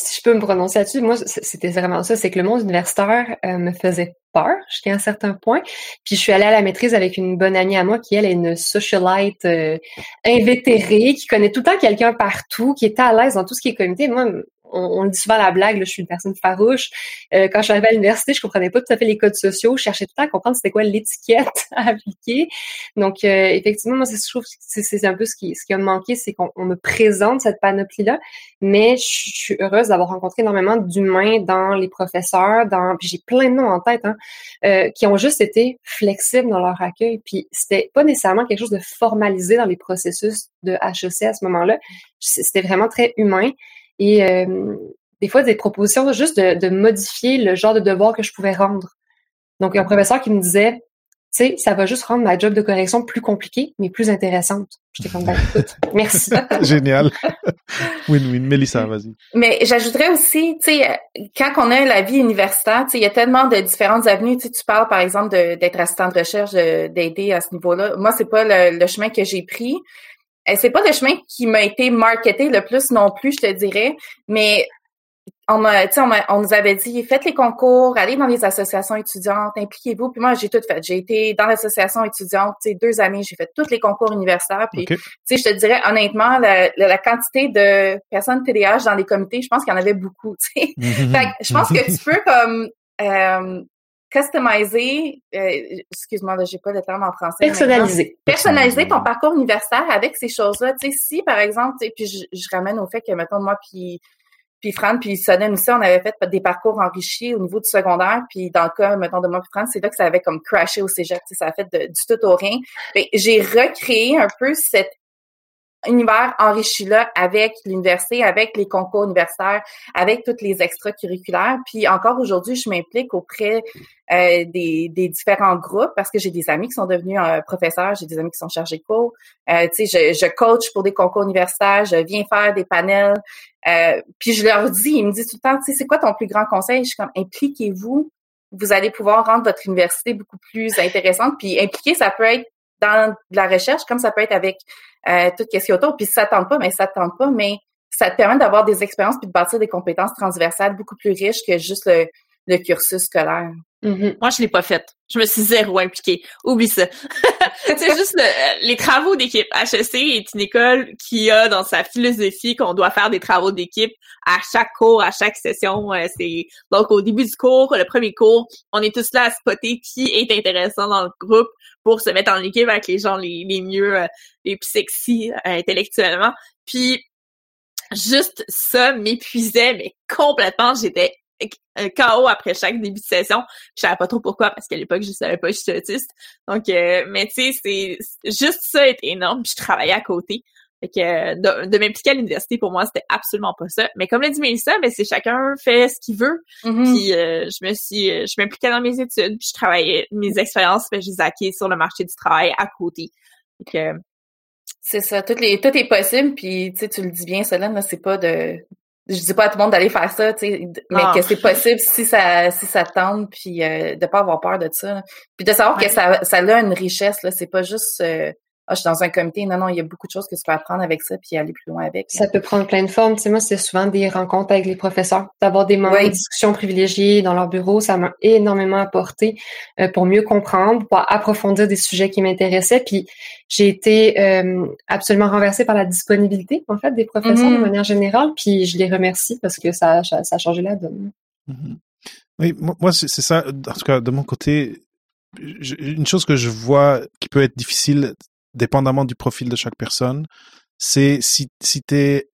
si je peux me prononcer là-dessus, moi, c'était vraiment ça, c'est que le monde universitaire euh, me faisait peur jusqu'à un certain point. Puis je suis allée à la maîtrise avec une bonne amie à moi qui, elle, est une socialite euh, invétérée, qui connaît tout le temps quelqu'un partout, qui est à l'aise dans tout ce qui est comité. Moi, on, le dit souvent à la blague, je suis une personne farouche. Euh, quand je suis arrivée à l'université, je comprenais pas tout à fait les codes sociaux. Je cherchais tout le temps à comprendre c'était quoi l'étiquette [laughs] à appliquer. Donc, euh, effectivement, moi, je trouve que c'est un peu ce qui, ce qui a manqué, c'est qu'on me présente cette panoplie-là. Mais je, suis heureuse d'avoir rencontré énormément d'humains dans les professeurs, dans j'ai plein de noms en tête, hein, euh, qui ont juste été flexibles dans leur accueil. Puis c'était pas nécessairement quelque chose de formalisé dans les processus de HEC à ce moment-là. C'était vraiment très humain et euh, des fois des propositions juste de, de, modifier le genre de devoir que je pouvais rendre. Donc, un professeur qui me disait tu sais, ça va juste rendre ma job de correction plus compliquée, mais plus intéressante. J'étais comme, ben, écoute, [laughs] merci. [laughs] Génial. Win-win. Mélissa, vas-y. Mais j'ajouterais aussi, tu sais, quand on a la vie universitaire, tu sais, il y a tellement de différentes avenues. Tu sais, tu parles, par exemple, d'être assistant de recherche, d'aider à ce niveau-là. Moi, c'est pas le, chemin que j'ai pris. Euh, c'est pas le chemin qui m'a été marketé le plus non plus, je te dirais. Mais on m'a, on, on nous avait dit, faites les concours, allez dans les associations étudiantes, impliquez-vous. Puis moi, j'ai tout fait. J'ai été dans l'association étudiante, tu sais, deux années, j'ai fait tous les concours universitaires. Puis, tu sais, je te dirais honnêtement, la, la, quantité de personnes TDAH dans les comités, je pense qu'il y en avait beaucoup. Tu sais, mhm. fait je pense que tu peux comme euh, customiser, euh, excuse-moi, j'ai pas le terme en français. Personnaliser. Personnaliser ton parcours universitaire avec ces choses-là. Tu sais, si par exemple, puis je, je ramène au fait que mettons moi puis puis Fran, puis Sonnen aussi, on avait fait des parcours enrichis au niveau du secondaire. Puis dans le cas, mettons, de moi puis Fran, c'est là que ça avait comme crashé au cégep. Ça a fait du tout au rien. J'ai recréé un peu cet univers enrichi-là avec l'université, avec les concours universitaires, avec toutes les extracurriculaires. Puis encore aujourd'hui, je m'implique auprès euh, des, différents groupes parce que j'ai des amis qui sont devenus euh, professeurs, j'ai des amis qui sont chargés de cours. Euh, tu sais, je, coach pour des concours universitaires, je viens faire des panels. Puis je leur dis, ils me disent tout le temps, tu sais, c'est quoi ton plus grand conseil? Je suis comme, impliquez-vous. Vous allez pouvoir rendre votre université beaucoup plus intéressante. Puis impliquer, ça peut être dans la recherche, comme ça peut être avec euh, tout ce qui autour. Puis ça tente pas, mais ça tente pas, mais ça te permet d'avoir des expériences puis de bâtir des compétences transversales beaucoup plus riches que juste le, le cursus scolaire. Mm-hmm. Moi, je l'ai pas faite. Je me suis zéro impliquée. Oublie ça. [laughs] c'est juste les travaux d'équipe. HEC est une école qui a dans sa philosophie qu'on doit faire des travaux d'équipe à chaque cours, à chaque session. Euh, c'est donc au début du cours, le premier cours, on est tous là à spotter qui est intéressant dans le groupe pour se mettre en équipe avec les gens les, les mieux, euh, les plus sexy euh, intellectuellement. Puis juste ça m'épuisait mais complètement. J'étais KO après chaque début de session. Je savais pas trop pourquoi parce qu'à l'époque je savais pas que j'étais autiste. Donc euh, mais tu sais c'est juste ça est énorme, puis je travaillais à côté. Fait que de, m'impliquer à l'université pour moi c'était absolument pas ça. Mais comme l'a dit Mélissa, ben c'est chacun fait ce qu'il veut. Mm-hmm. Puis euh, je me suis je m'impliquais dans mes études, puis je travaillais mes expériences, ben, je les acquis sur le marché du travail à côté. Fait que c'est ça, tout, les, tout est possible, puis tu sais, tu le dis bien, Solène, c'est pas de je dis pas à tout le monde d'aller faire ça, tu sais, mais que c'est possible si ça si ça tente, puis euh, de pas avoir peur de ça. Puis de savoir que ça, ça a une richesse, là, c'est pas juste euh, ah, je suis dans un comité. Non, non, il y a beaucoup de choses que tu peux apprendre avec ça puis aller plus loin avec. Ça peut prendre plein de formes. Tu sais, moi, c'est souvent des rencontres avec les professeurs, d'avoir des moments de discussion privilégiés dans leur bureau. Ça m'a énormément apporté euh, pour mieux comprendre, pour approfondir des sujets qui m'intéressaient. Puis j'ai été euh, absolument renversée par la disponibilité, en fait, des professeurs de mm-hmm. manière générale. Puis je les remercie parce que ça, ça, a changé la donne. Mm-hmm. Oui, moi, c'est ça. En tout cas, de mon côté, une chose que je vois qui peut être difficile dépendamment du profil de chaque personne, c'est si, si tu es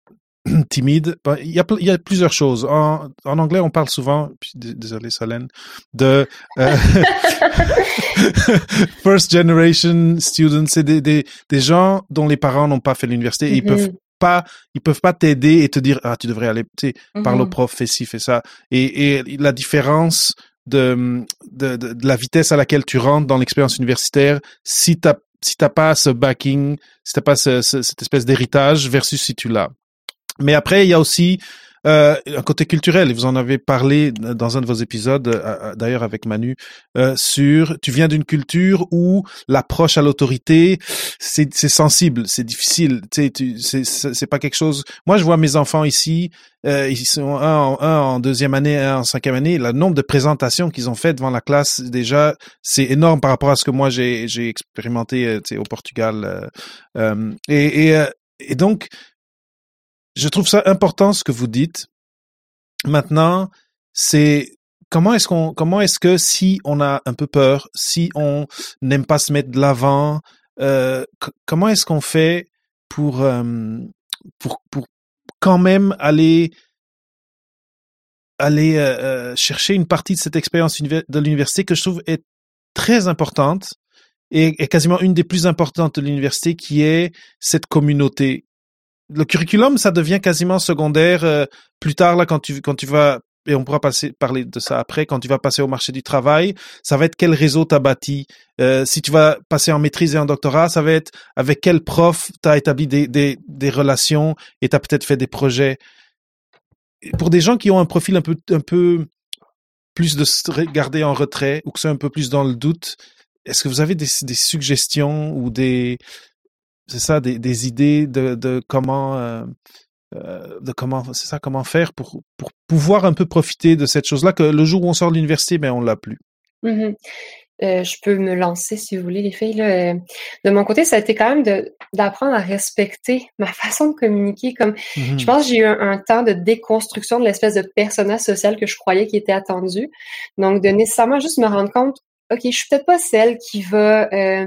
[clears throat] timide, ben, il y, a, il y a plusieurs choses. En, en anglais, on parle souvent, désolé Solène, de euh, [laughs] first generation students, c'est des, des, des, gens dont les parents n'ont pas fait l'université et ils peuvent mm-hmm. pas, ils peuvent pas t'aider et te dire ah tu devrais aller, tu sais, parle au mm-hmm. prof, fais ci, fais ça. Et, et la différence de, de, de, de, la vitesse à laquelle tu rentres dans l'expérience universitaire, si tu si t'as pas ce backing, si t'as pas cette espèce d'héritage versus si tu l'as. Mais après, il y a aussi euh, un côté culturel, vous en avez parlé dans un de vos épisodes, euh, euh, d'ailleurs avec Manu, euh, sur tu viens d'une culture où l'approche à l'autorité, c'est sensible, c'est difficile, tu sais, c'est pas quelque chose. Moi, je vois mes enfants ici, euh, ils sont un en, un en deuxième année, un en cinquième année. Le nombre de présentations qu'ils ont fait devant la classe, déjà, c'est énorme par rapport à ce que moi j'ai expérimenté, tu sais, au Portugal. et, et, et donc je trouve ça important ce que vous dites. Maintenant, c'est comment est-ce qu'on, comment est-ce que si on a un peu peur, si on n'aime pas se mettre de l'avant, euh, comment est-ce qu'on fait pour, euh, pour, pour quand même aller aller euh, chercher une partie de cette expérience de l'université que je trouve est très importante et, et quasiment une des plus importantes de l'université qui est cette communauté le curriculum, ça devient quasiment secondaire euh, plus tard là quand tu quand tu vas et on pourra passer, parler de ça après, quand tu vas passer au marché du travail, ça va être quel réseau t'as bâti. Euh, si tu vas passer en maîtrise et en doctorat, ça va être avec quel prof t'as établi des, des, des relations et t'as peut-être fait des projets. Pour des gens qui ont un profil un peu, un peu plus de se regarder en retrait ou que c'est un peu plus dans le doute, est-ce que vous avez des suggestions ou des, c'est ça, des, des idées de, de comment, euh, euh, de comment, c'est ça, comment faire pour, pour pouvoir un peu profiter de cette chose-là que le jour où on sort de l'université, ben on l'a plus. Mm-hmm. Euh, je peux me lancer si vous voulez, les filles. Là. De mon côté, ça a été quand même d'apprendre à respecter [laughs] ma façon de communiquer. Comme mm-hmm. je pense que j'ai eu un, temps de déconstruction de l'espèce de personnage social que je croyais qui était attendu. Donc, de nécessairement juste me rendre compte, ok, je suis peut-être pas celle qui va euh,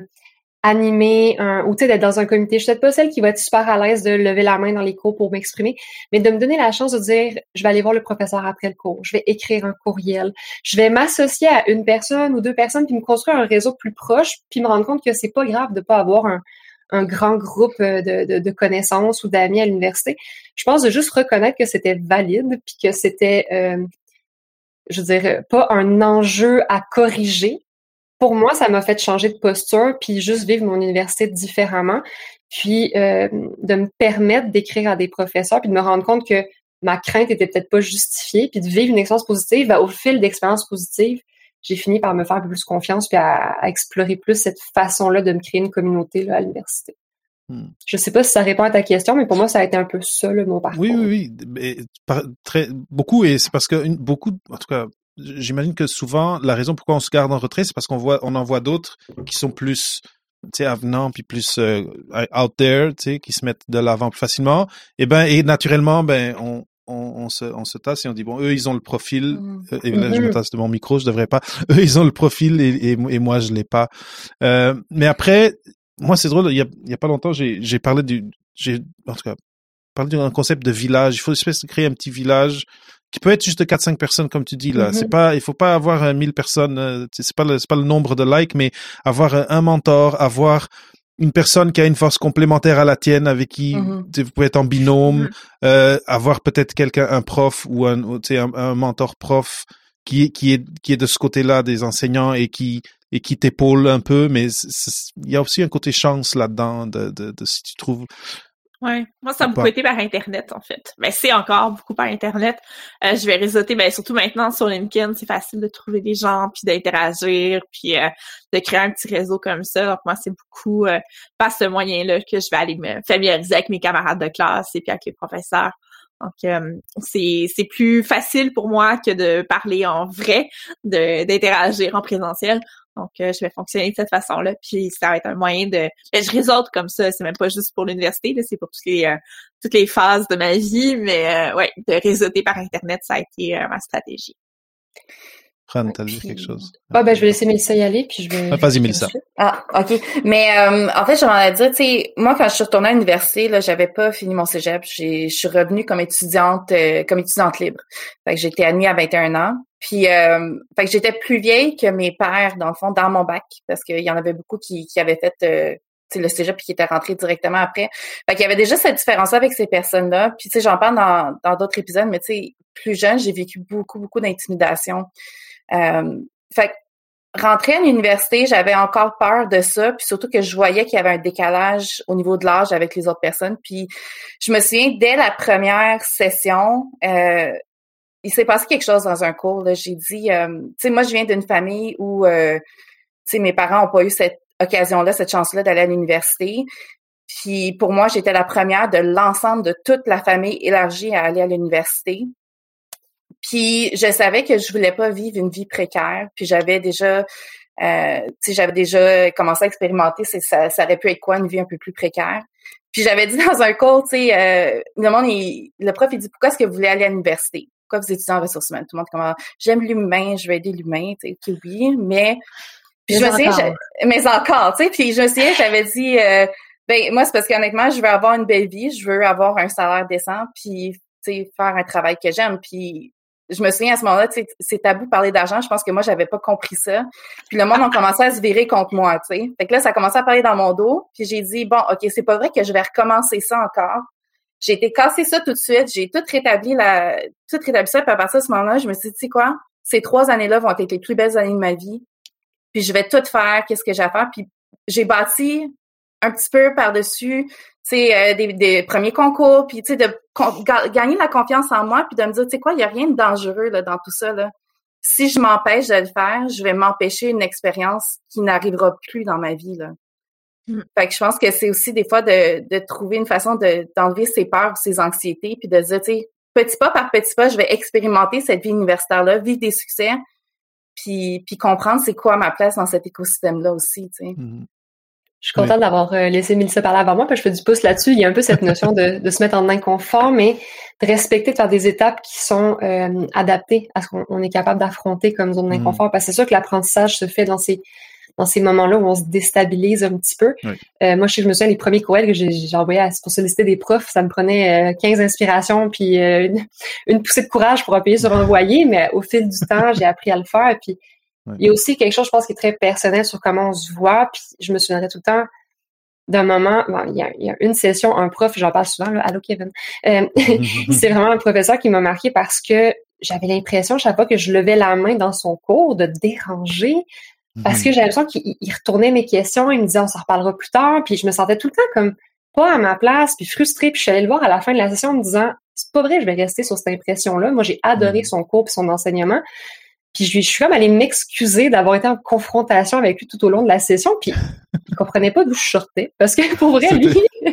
animer un, ou d'être dans un comité. Je suis peut-être pas celle qui va être super à l'aise de lever la main dans les cours pour m'exprimer, mais de me donner la chance de dire, je vais aller voir le professeur après le cours, je vais écrire un courriel, je vais m'associer à une personne ou deux personnes puis me construire un réseau plus proche puis me rendre compte que c'est pas grave de pas avoir un, un grand groupe euh, de, de, connaissances ou d'amis à l'université. Je pense de juste reconnaître que c'était valide puis que c'était, euh, je veux dire, pas un enjeu à corriger, pour moi, ça m'a fait changer de posture, puis juste vivre mon université différemment, puis euh, de me permettre d'écrire à des professeurs, puis de me rendre compte que ma crainte était peut-être pas justifiée, puis de vivre une expérience positive. Ben, au fil d'expériences positives, j'ai fini par me faire plus confiance, puis à, explorer plus cette façon-là de me créer une communauté là, à l'université. Hmm. Je sais pas si ça répond à ta question, mais pour moi, ça a été un peu ça, le, mon parcours. Oui, oui, oui. très, beaucoup, et c'est parce que beaucoup, en tout cas, j'imagine que souvent la raison pourquoi on se garde en retrait, c'est parce qu'on voit, on en voit d'autres qui sont plus tu sais avenants puis plus euh, out there, tu sais, qui se mettent de l'avant plus facilement. Et ben et naturellement, ben on on, se, on se tasse et on dit bon eux ils ont le profil mmh. euh, et là je me tasse de mon micro je devrais pas [laughs] eux ils ont le profil et, et, moi je l'ai pas euh, mais après moi c'est drôle il y a, il y a pas longtemps j'ai j'ai parlé du j'ai en tout cas parlé d'un concept de village il faut espèce de créer un petit village qui peut être juste de 4-5 personnes, comme tu dis là. C'est mm-hmm. pas, il faut pas avoir 1000 euh, personnes, euh, c'est pas c'est pas le nombre de likes, mais avoir euh, un mentor, avoir une personne qui a une force complémentaire à la tienne, avec qui mm-hmm. vous pouvez être en binôme, mm-hmm. avoir peut-être quelqu'un, un prof ou un, un, un mentor prof qui, qui est, qui est de ce côté-là des enseignants et qui, et qui t'épaule un peu, mais il y a aussi un côté chance là-dedans de, de, de, si tu trouves Ouais, moi ça a beaucoup été par internet en fait. Mais c'est encore beaucoup par internet. Euh, je vais réseauter, ben surtout maintenant sur LinkedIn, c'est facile de trouver des gens puis d'interagir puis euh, de créer un petit réseau comme ça. Donc moi c'est beaucoup euh, par ce moyen-là que je vais aller me familiariser avec mes camarades de classe et puis avec les professeurs. Donc euh, c'est c'est plus facile pour moi que de parler en vrai, de d'interagir en présentiel. Donc, euh, je vais fonctionner de cette façon-là, puis ça va être un moyen de... Ben, je résulte comme ça, c'est même pas juste pour l'université, c'est pour toutes les, euh, toutes les phases de ma vie, mais euh, ouais, de réseauter par Internet, ça a été ma stratégie. Fran, t'as dit quelque chose? Ah, ben, je vais laisser Mélissa y aller, puis je vais... Ah, vas-y, Mélissa. Ah, OK. Mais, euh, en fait, j'aimerais dire, tu sais, moi, quand je suis retournée à l'université, là, j'avais pas fini mon cégep. Je suis revenue comme étudiante, euh, comme étudiante libre. Fait que j'étais admise à 21 ans. Puis, euh, fait que j'étais plus vieille que mes pères, dans le fond, dans mon bac, parce qu'il y en avait beaucoup qui, qui avaient fait euh, le cégep puis qui étaient rentrés directement après. Fait qu'il y avait déjà cette différence avec ces personnes-là. Puis, tu sais, j'en parle dans, dans d'autres épisodes, mais tu sais, plus jeune, j'ai vécu beaucoup, beaucoup d'intimidation. Euh, fait rentrer à l'université, j'avais encore peur de ça, puis surtout que je voyais qu'il y avait un décalage au niveau de l'âge avec les autres personnes. Puis je me souviens, dès la première session, euh, il s'est passé quelque chose dans un cours. J'ai dit, euh, tu sais, moi, je viens d'une famille où, euh, tu sais, mes parents n'ont pas eu cette occasion-là, cette chance-là d'aller à l'université. Puis pour moi, j'étais la première de l'ensemble de toute la famille élargie à aller à l'université. Puis je savais que je voulais pas vivre une vie précaire. Puis j'avais déjà, euh, tu j'avais déjà commencé à expérimenter. Ça, ça aurait pu être quoi une vie un peu plus précaire. Puis j'avais dit [laughs] dans un cours, tu sais, euh, le monde, le prof, il dit pourquoi est-ce que vous voulez aller à l'université Pourquoi vous étudiez en ressources humaines? Tout le monde comment j'aime l'humain, je vais aider l'humain, tu sais, oui, mais puis je me souviens, mais encore, tu sais, puis je me souviens, j'avais dit, euh, ben moi c'est parce qu'honnêtement, je veux avoir une belle vie, je veux avoir un salaire décent, puis tu sais, faire un travail que j'aime, puis je me souviens à ce moment-là, c'est tabou de parler d'argent. Je pense que moi, j'avais pas compris ça. Puis le monde a commencé à se virer contre moi, tu sais. Fait que là, ça a commencé à parler dans mon dos. Puis j'ai dit, bon, OK, c'est pas vrai que je vais recommencer ça encore. J'ai été casser ça tout de suite. J'ai tout rétabli la, tout rétabli ça. Puis à partir de ce moment-là, je me suis dit, tu sais quoi? Ces trois années-là vont être les plus belles années de ma vie. Puis je vais tout faire. Qu'est-ce que j'ai à faire? Puis j'ai bâti un petit peu par-dessus, tu euh, des, des, premiers concours, puis tu sais, de gagner la confiance en moi, puis de me dire, tu sais quoi, il y a rien de dangereux là, dans tout ça. Là. Si je m'empêche de le faire, je vais m'empêcher une expérience qui n'arrivera plus dans ma vie. Là. Mm. Fait que je pense que c'est aussi des fois de, de trouver une façon de, d'enlever ses peurs, ses anxiétés, puis de se dire, tu sais, petit pas par petit pas, je vais expérimenter cette vie universitaire-là, vivre des succès, puis, puis comprendre c'est quoi ma place dans cet écosystème-là aussi, tu sais. Mm-hmm. Je suis contente d'avoir euh, laissé Mélissa parler avant moi, que je fais du pouce là-dessus. Il y a un peu cette notion de, de, se mettre en inconfort, mais de respecter, de faire des étapes qui sont euh, adaptées à ce qu'on est capable d'affronter comme zone mm-hmm. d'inconfort. Parce que c'est sûr que l'apprentissage se fait dans ces dans ces moments-là où on se déstabilise un petit peu. Euh, moi, je, je me souviens, les premiers courriels que j'ai envoyés pour solliciter des profs, ça me prenait 15 inspirations puis [laughs] une, poussée de courage pour appuyer sur envoyer, mais au fil du [laughs] temps, j'ai appris à le faire. Puis il y a aussi quelque chose, je pense, qui est très personnel sur comment on se voit. Puis je me souviendrai tout le temps d'un moment, il, y a, une session, un prof, j'en parle souvent, là, allô Kevin. Euh, [laughs] c'est vraiment un professeur qui m'a marqué parce que j'avais l'impression chaque fois que je levais la main dans son cours de déranger parce que mhm. j'avais l'impression qu'il retournait mes questions, il me disait on s'en reparlera plus tard, puis je me sentais tout le temps comme pas à ma place, puis frustrée, puis je suis allée le voir à la fin de la session en me disant c'est pas vrai, je vais rester sur cette impression-là. Moi, j'ai adoré mhm. son cours et son enseignement. Puis je, suis comme allée m'excuser d'avoir été en confrontation avec lui tout au long de la session, puis il comprenait pas d'où je sortais. Parce que pour vrai, lui, [laughs]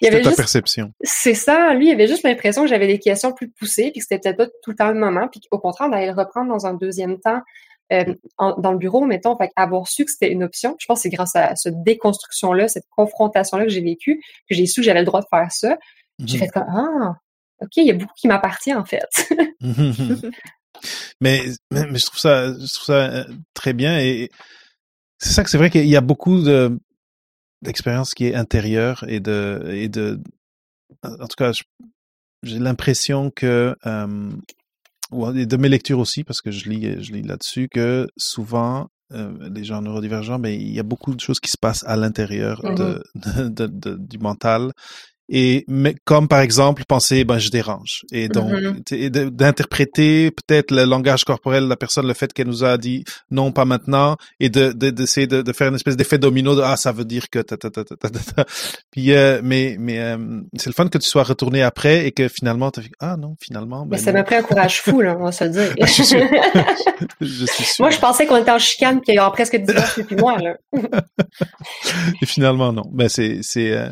il avait ta perception. C'est ça, lui, il avait juste l'impression que j'avais des questions plus poussées, puis que c'était peut-être pas tout le temps le moment, puis au contraire, d'aller le reprendre dans un deuxième temps euh, dans le bureau, mettons, fait avoir su que c'était une option. Je pense que c'est grâce à cette déconstruction-là, cette confrontation-là que j'ai vécue, que j'ai su que j'avais le droit de faire ça. J'ai mhm. fait comme, ah, OK, il y a beaucoup qui m'appartient, en fait. [laughs] Mais, mais, je trouve ça, je trouve ça euh, très bien et c'est ça que c'est vrai qu'il y a beaucoup de d'expérience qui est intérieure et de et de en tout cas j'ai l'impression que euh, et de mes lectures aussi parce que je lis je lis là-dessus que souvent euh, les gens neurodivergents, mais il y a beaucoup de choses qui se passent à l'intérieur mmh de, [laughs] de, de, du mental et mais comme par exemple penser ben je dérange. Et donc mm-hmm. d'interpréter peut-être le langage corporel de la personne le fait qu'elle nous a dit non pas maintenant et de d'essayer de, de, faire une espèce d'effet domino de ah ça veut dire que ta, ta, ta, ta, ta, puis euh, mais mais euh, c'est le fun que tu sois retourné après et que finalement tu ah non finalement ben mais ça m'a pris un courage fou là on va se le dire. Je, suis [laughs] je suis sûr. [laughs] moi je pensais qu'on était en chicane qu'il y a presque 10 ans depuis moi là. [laughs] Et finalement non. Ben c'est c'est euh,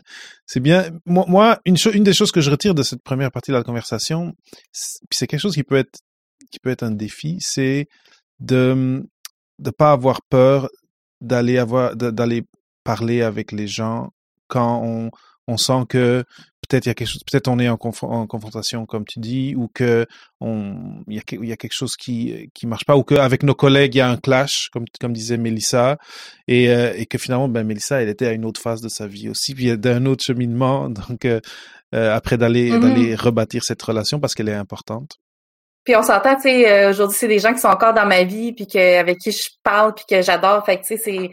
c'est bien. Moi, moi une, des choses que je retire de cette première partie de la conversation, c'est quelque chose qui peut être qui peut être un défi, c'est de de pas avoir peur d'aller avoir d'aller parler avec les gens quand on sent que peut-être il y a quelque chose, peut-être on est en, en, confrontation comme tu dis, ou que on il y a, il y a quelque chose qui qui marche pas, ou qu'avec nos collègues il y a un clash, comme comme disait Mélissa, et euh, et que finalement ben Mélissa elle était à une autre phase de sa vie aussi, puis d'un autre cheminement, [laughs] donc euh, euh après d'aller mm-hmm. d'aller rebâtir cette relation parce qu'elle est importante. Puis on s'entend, tu sais, aujourd'hui c'est des gens qui sont encore dans ma vie, puis que avec qui je parle, puis que j'adore, fait que tu sais c'est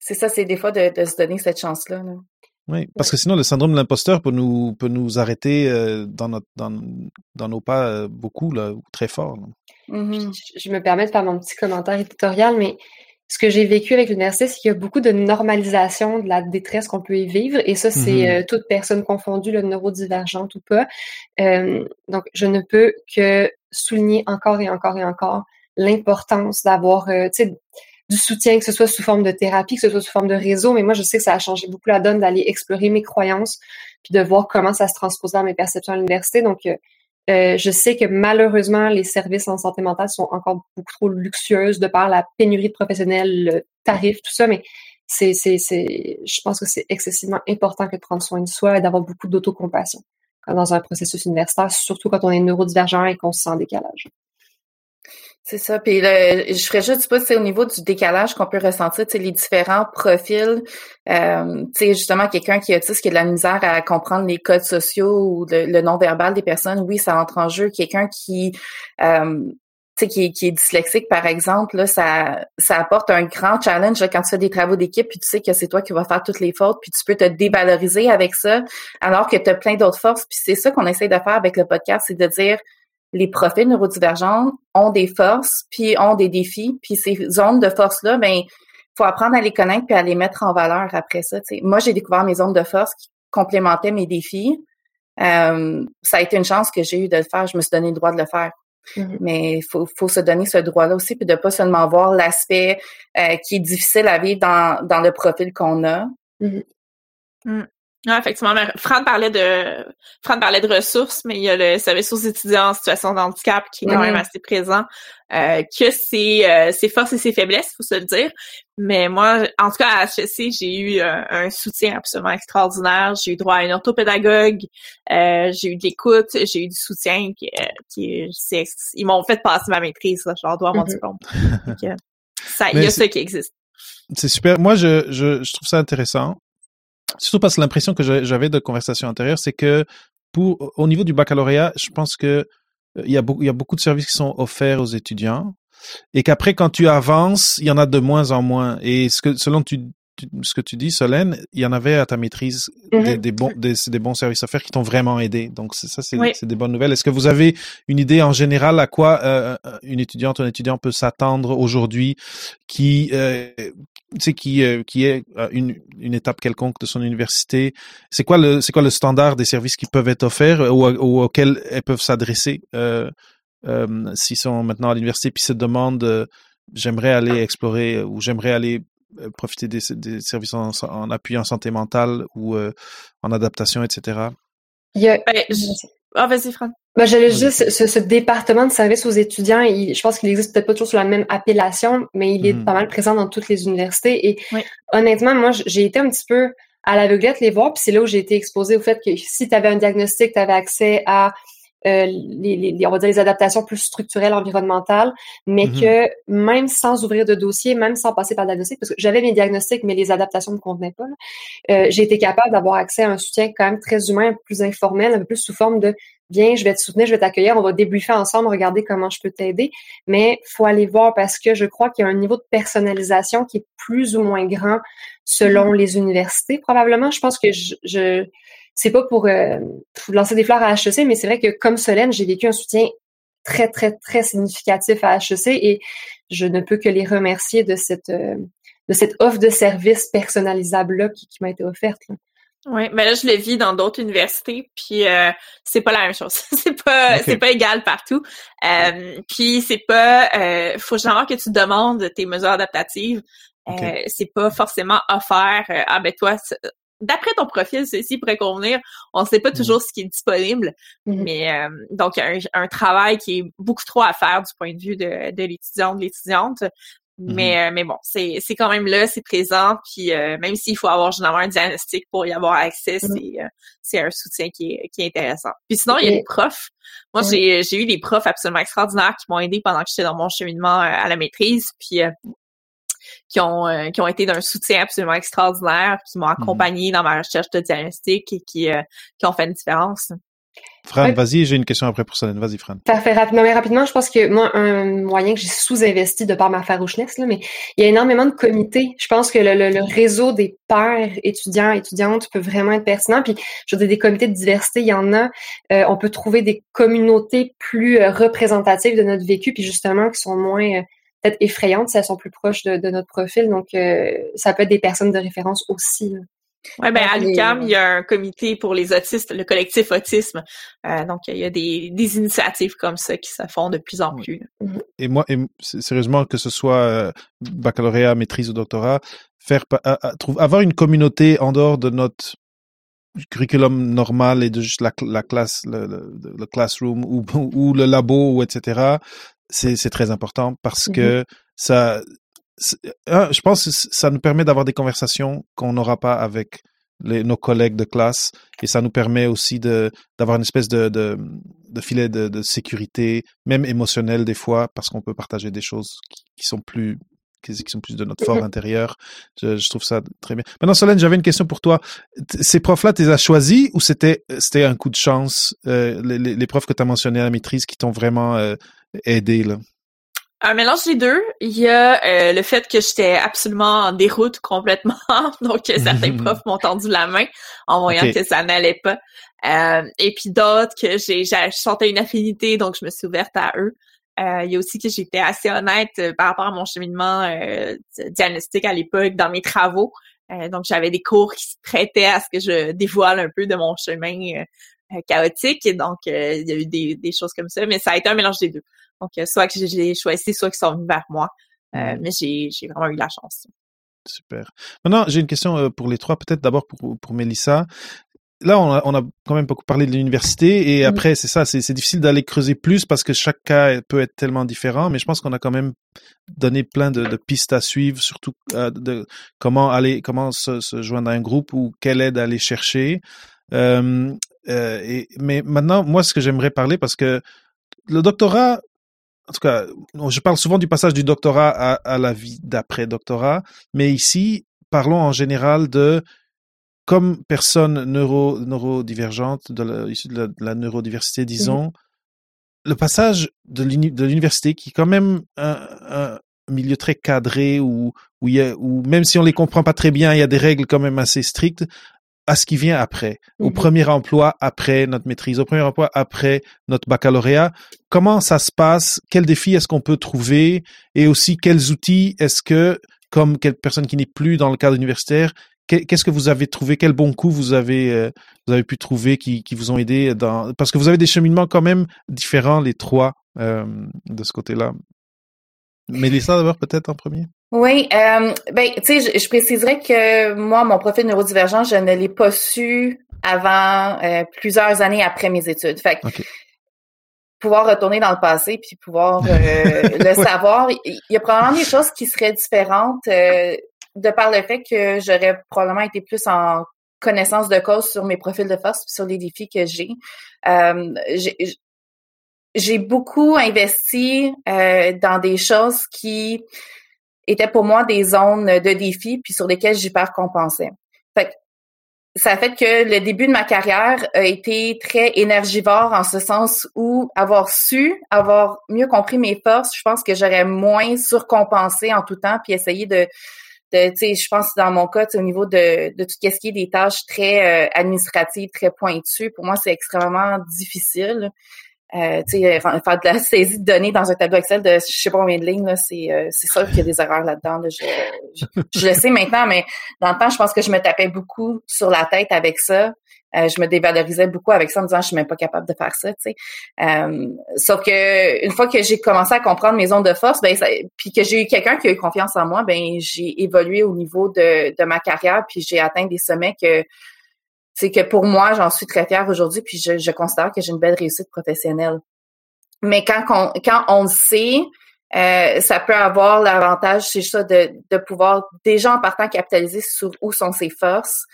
c'est ça, c'est des fois de, de se donner cette chance là. là. Oui, parce que sinon le syndrome de l'imposteur peut nous peut nous arrêter euh, dans notre dans, dans nos pas euh, beaucoup là, très fort. Mmh je me permets de faire mon petit commentaire éditorial, mais ce que j'ai vécu avec l'université, c'est qu'il y a beaucoup de normalisation de la détresse qu'on peut y vivre, et ça, c'est mmh euh, toute personne confondue, le neurodivergente ou pas. donc, je ne peux que souligner encore et encore et encore l'importance d'avoir, tu sais, du soutien, que ce soit sous forme de thérapie, que ce soit sous forme de réseau. Mais moi, je sais que ça a changé beaucoup la donne d'aller explorer mes croyances, puis de voir comment ça se transpose dans mes perceptions à l'université. Donc, euh, euh, je sais que malheureusement, les services en santé mentale sont encore beaucoup trop luxueuses de par la pénurie de professionnels, le tarif, tout ça, mais c'est, c'est, c'est, je pense que c'est excessivement important que de prendre soin de soi et d'avoir beaucoup d'autocompassion dans un processus universitaire, surtout quand on est neurodivergent et qu'on se sent en décalage. C'est ça. Puis je ferais juste pas, c'est au niveau du décalage qu'on peut ressentir, les différents profils. Euh, justement, quelqu'un qui a ce qui a de la misère à comprendre les codes sociaux ou le, non-verbal des personnes, oui, ça entre en jeu. Quelqu'un qui euh, qui, qui est dyslexique, par exemple, là, ça, ça apporte un grand challenge quand tu fais des travaux d'équipe, puis tu sais que c'est toi qui vas faire toutes les fautes, puis tu peux te dévaloriser avec ça, alors que tu as plein d'autres forces. Puis c'est ça qu'on essaie de faire avec le podcast, c'est de dire les profils neurodivergents ont des forces, puis ont des défis, puis ces zones de force-là, ben faut apprendre à les connaître puis à les mettre en valeur après ça. Moi, j'ai découvert mes zones de force qui complémentaient mes défis. Euh, ça a été une chance que j'ai eu de le faire. Je me suis donné le droit de le faire. Mm-hmm. Mais il faut, faut se donner ce droit-là aussi, puis de pas seulement voir l'aspect euh, qui est difficile à vivre dans, dans le profil qu'on a. Mm-hmm. Mm. Ah, effectivement, Fran parlait de Fran parlait de ressources, mais il y a le service aux étudiants en situation de handicap qui est quand même assez présent, euh, que c'est euh, ses forces et ses faiblesses, faut se le dire. Mais moi, en tout cas à HEC, j'ai eu un, soutien absolument extraordinaire. J'ai eu droit à une orthopédagogue, euh, j'ai eu de l'écoute, j'ai eu du soutien qui, euh, qui ils m'ont fait passer ma maîtrise. Là, je leur dois mon mm-hmm. diplôme. [laughs] ça, il y a ça qui existe. C'est super. Moi, je, je, je trouve ça intéressant Surtout parce que l'impression que j'avais de conversation antérieure, c'est que pour, au niveau du baccalauréat, je pense que euh, il y, a beaucoup, il y a beaucoup de services qui sont offerts aux étudiants et qu'après, quand tu avances, il y en a de moins en moins. Et ce que, selon tu, ce que tu dis, Solène, il y en avait à ta maîtrise des, mhm. bons, des, des, bons services à faire qui t'ont vraiment aidé. Donc ça, c'est des bonnes nouvelles. Est-ce que vous avez une idée en général à quoi euh, une étudiante ou un étudiant peut s'attendre aujourd'hui qui, euh, qui, euh, qui est une, une étape quelconque de son université? C'est quoi le, c'est quoi le standard des services qui peuvent être offerts ou, ou auxquels elles peuvent s'adresser euh, euh, s'ils sont maintenant à l'université puis se demandent j'aimerais aller explorer ou j'aimerais aller euh, profiter des, des services en, en, appui en santé mentale ou euh, en adaptation, etc. Il y a... Ben, ah, vas-y, Fran. Ben, J'allais juste, ce, ce, département de services aux étudiants, je pense qu'il existe peut-être pas toujours sous la même appellation, mais il est mmh. pas mal présent dans toutes les universités. Et honnêtement, moi, j'ai été un petit peu à l'aveuglette les voir, puis c'est là où j'ai été exposée au fait que si tu avais un diagnostic, tu avais accès à euh, les, les, on va dire les adaptations plus structurelles, environnementales, mais mm-hmm. que même sans ouvrir de dossier, même sans passer par diagnostic, parce que j'avais mes diagnostics, mais les adaptations ne me convenaient pas, euh, j'ai été capable d'avoir accès à un soutien quand même très humain, plus informel, un peu plus sous forme de viens, je vais te soutenir, je vais t'accueillir, on va débriefer ensemble, regarder comment je peux t'aider. Mais faut aller voir parce que je crois qu'il y a un niveau de personnalisation qui est plus ou moins grand selon mm-hmm. les universités. Probablement, je pense que je, je c'est pas pour, euh, lancer des fleurs à HEC, mais c'est vrai que comme Solène, j'ai vécu un soutien très, très, très significatif à HEC et je ne peux que les remercier de cette, euh, de cette offre de service personnalisable-là qui, m'a été offerte. Oui, mais là je le vis dans d'autres universités, puis euh, c'est pas la même chose. [laughs] c'est pas c'est pas égal partout. Euh, puis c'est pas euh, faut genre que tu demandes tes mesures adaptatives. c'est pas forcément offert. ah ben toi d'après ton profil, ceci pourrait convenir. On ne sait pas mmh. toujours ce qui est disponible, mmh. mais euh, donc il y a un, travail qui est beaucoup trop à faire du point de vue de, de l'étudiant, de l'étudiante. Mmh mais, euh, mais bon, c'est, c'est quand même là, c'est présent, puis euh, même s'il faut avoir généralement un diagnostic pour y avoir accès, c'est, c'est un soutien qui est, qui est intéressant. Puis sinon, il y a des profs. Moi, j'ai, j'ai eu des profs absolument extraordinaires qui m'ont aidé pendant que j'étais dans mon cheminement à la maîtrise, puis qui ont euh, qui ont été d'un soutien absolument extraordinaire, qui m'ont mhm. accompagné dans ma recherche de diagnostic et qui euh, qui ont fait une différence. Fran, vas-y, j'ai une question après pour Solène. Vas-y, Fran. Parfait. Rapidement, mais rapidement, je pense que moi, un moyen que j'ai sous-investi de par ma farouchness, là, mais il y a énormément de comités. Je pense que le, le, réseau des pairs étudiants, étudiantes peut vraiment être pertinent. Puis, je veux dire, des comités de diversité, il y en a. Euh, on peut trouver des communautés plus représentatives de notre vécu, puis justement, qui sont moins peut-être effrayantes si elles sont plus proches de, notre profil. Donc, euh, ça peut être des personnes de référence aussi. Oui, ben à l'UQAM, il y a un comité pour les autistes, le collectif autisme. Euh, donc, il y a des, initiatives comme ça qui se font de plus en plus. Mhm. Et moi, sérieusement, que ce soit euh, baccalauréat, maîtrise ou doctorat, faire avoir une communauté en dehors de notre curriculum normal et de juste la, classe, le, classroom ou, [laughs] ou, le labo ou etc c'est très important parce mmh que ça, je pense que ça nous permet d'avoir des conversations qu'on n'aura pas avec les, nos collègues de classe et ça nous permet aussi de d'avoir une espèce de, de, de filet de, de, sécurité, même émotionnel des fois, parce qu'on peut partager des choses qui, sont plus qui, sont plus de notre fort mmh intérieur. Je, je, trouve ça très bien. Maintenant, Solène, j'avais une question pour toi. Ces profs-là, tu les as choisis ou c'était c'était un coup de chance, euh, les, les, profs que tu as mentionnés à la maîtrise qui t'ont vraiment euh, aider là? Un mélange des deux. Il y a euh, le fait que j'étais absolument en déroute complètement, [laughs] donc euh, certains [laughs] profs m'ont tendu la main en voyant que ça n'allait pas. Euh, et puis d'autres que j'ai, j'ai sentais une affinité, donc je me suis ouverte à eux. il y a aussi que j'étais assez honnête par rapport à mon cheminement diagnostique à l'époque dans mes travaux. donc j'avais des cours qui se prêtaient à ce que je dévoile un peu de mon chemin chaotique. Et donc il y a eu des, des choses comme ça, mais ça a été un mélange des deux. Donc, euh, soit que j'ai choisi, soit qu'ils sont venus vers moi. Euh, mais j'ai vraiment eu la chance. Super. Maintenant, j'ai une question euh, pour les trois, peut-être d'abord pour, pour Mélissa. Là, on a, on a, quand même beaucoup parlé de l'université et après, c'est ça, c'est difficile d'aller creuser plus parce que chaque cas peut être tellement différent, mais je pense qu'on a quand même donné plein de, de pistes à suivre, surtout de comment aller, comment se, se, joindre à un groupe ou quelle aide aller chercher. Euh, et, mais maintenant, moi, ce que j'aimerais parler, parce que le doctorat, en tout cas, je parle souvent du passage du doctorat à, la vie d'après doctorat, mais ici, parlons en général de comme personne neuro, neurodivergente, de la, issue de la, neurodiversité, mmh disons, le passage de l'université, qui est quand même un, milieu très cadré, où, où, il y a, où même si on les comprend pas très bien, il y a des règles quand même assez strictes, à ce qui vient après, au mmh premier emploi après notre maîtrise, au premier emploi après notre baccalauréat. Comment ça se passe? Quels défis est-ce qu'on peut trouver? Et aussi, quels outils est-ce que, comme quelle personne qui n'est plus dans le cadre universitaire, qu'est-ce que vous avez trouvé? Quel bon coup vous avez euh, vous avez pu trouver qui, qui vous ont aidé dans Parce que vous avez des cheminements quand même différents les trois euh, de ce côté-là. Mélissa d'abord peut-être en premier? Oui, euh, ben, tu sais, je, préciserais que moi, mon profil neurodivergent, je ne l'ai pas su avant euh, plusieurs années après mes études. Fait que, pouvoir retourner dans le passé puis pouvoir euh, [laughs] le savoir, il y a probablement des choses qui seraient différentes euh, de par le fait que j'aurais probablement été plus en connaissance de cause sur mes profils de force sur les défis que j'ai. j'ai beaucoup investi dans des choses qui étaient pour moi des zones de défi puis sur lesquelles j'hypercompensais. Fait ça a fait que le début de ma carrière a été très énergivore en ce sens où avoir su, avoir mieux compris mes forces, je pense que j'aurais moins surcompensé en tout temps puis essayé de de, tu sais, je pense dans mon cas, au niveau de, de tout ce qui est des tâches très euh, administratives, très pointues, pour moi, c'est extrêmement difficile. Euh, faire de la saisie de données dans un tableau Excel de je sais pas combien de lignes, c'est euh, sûr qu'il y a des erreurs là-dedans. Je, je, le sais maintenant, mais dans le temps, je pense que je me tapais beaucoup sur la tête avec ça. Euh, je me dévalorisais beaucoup avec ça en me disant je suis même pas capable de faire ça. Euh, sauf que une fois que j'ai commencé à comprendre mes zones de force, ben puis que j'ai eu quelqu'un qui a eu confiance en moi, ben j'ai évolué au niveau de, de ma carrière, puis j'ai atteint des sommets que c'est que pour moi, j'en suis très fière aujourd'hui, puis je, considère que j'ai une belle réussite professionnelle. Mais quand on, quand on le sait, euh, ça peut avoir l'avantage, c'est ça, de, de pouvoir déjà en partant capitaliser sur où sont ses forces,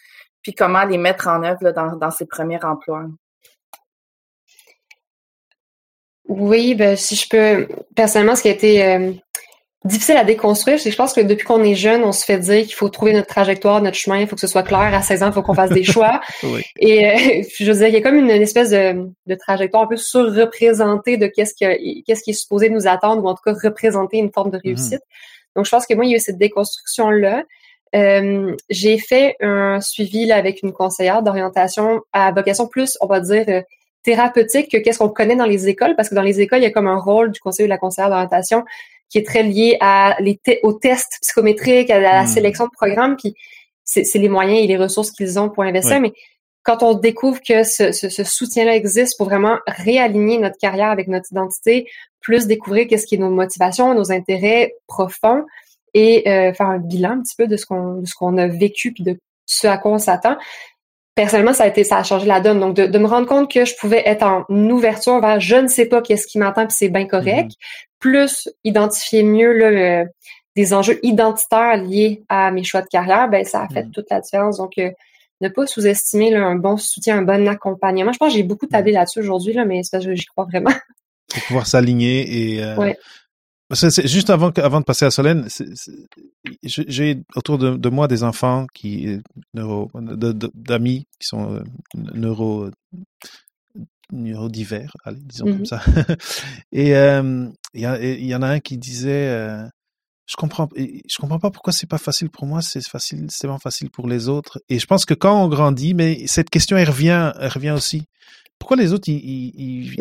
puis comment les mettre en œuvre dans, dans ses premiers emplois. Oui, ben, si je peux, personnellement, ce qui a été euh, difficile à déconstruire. Je pense que depuis qu'on est jeune, on se fait dire qu'il faut trouver notre trajectoire, notre chemin, il faut que ce soit clair. À 16 ans, il faut qu'on fasse des choix. [laughs] Et euh, je veux dire, il y a comme une, espèce de, de, trajectoire un peu surreprésentée de qu'est-ce qui, qu'est-ce qui est supposé nous attendre, ou en tout cas représenter une forme de mhm. réussite. Donc, je pense que moi, il y a eu cette déconstruction-là. Euh, j'ai fait un suivi là, avec une conseillère d'orientation à vocation plus, on va dire, euh, thérapeutique que qu'est-ce qu'on connaît dans les écoles, parce que dans les écoles, il y a comme un rôle du conseiller ou de la conseillère d'orientation qui est très lié à les aux tests psychométriques, à la hmm. sélection de programmes, puis c'est les moyens et les ressources qu'ils ont pour investir. Mais quand on découvre que ce, ce, soutien-là existe pour vraiment réaligner notre carrière avec notre identité, plus découvrir qu'est-ce qui est nos motivations, nos intérêts profonds et euh, faire un bilan un petit peu de ce qu'on de ce qu'on a vécu puis de ce à quoi on s'attend. Personnellement, ça a été ça a changé la donne. Donc de, de, me rendre compte que je pouvais être en ouverture vers je ne sais pas qu'est-ce qui m'attend puis c'est bien correct, hmm plus identifier mieux là, des enjeux identitaires liés à mes choix de carrière, ben ça a fait mm. toute la différence. Donc, euh, ne pas sous-estimer un bon soutien, un bon accompagnement. Je pense que j'ai beaucoup tablé mm. là-dessus aujourd'hui, là, mais c'est parce que j'y crois vraiment. [laughs] Pour pouvoir s'aligner et euh... Juste avant, avant de passer à Solène, j'ai autour de, moi des enfants qui neuro, d'amis qui sont euh, neuro neurodiverses, allez, disons comme mmh ça. [laughs] et il y, y, en a un qui disait je comprends je comprends pas pourquoi c'est pas facile pour moi c'est facile c'est vraiment facile pour les autres. Et je pense que quand on grandit mais cette question elle revient elle revient aussi. Pourquoi les autres ils ils,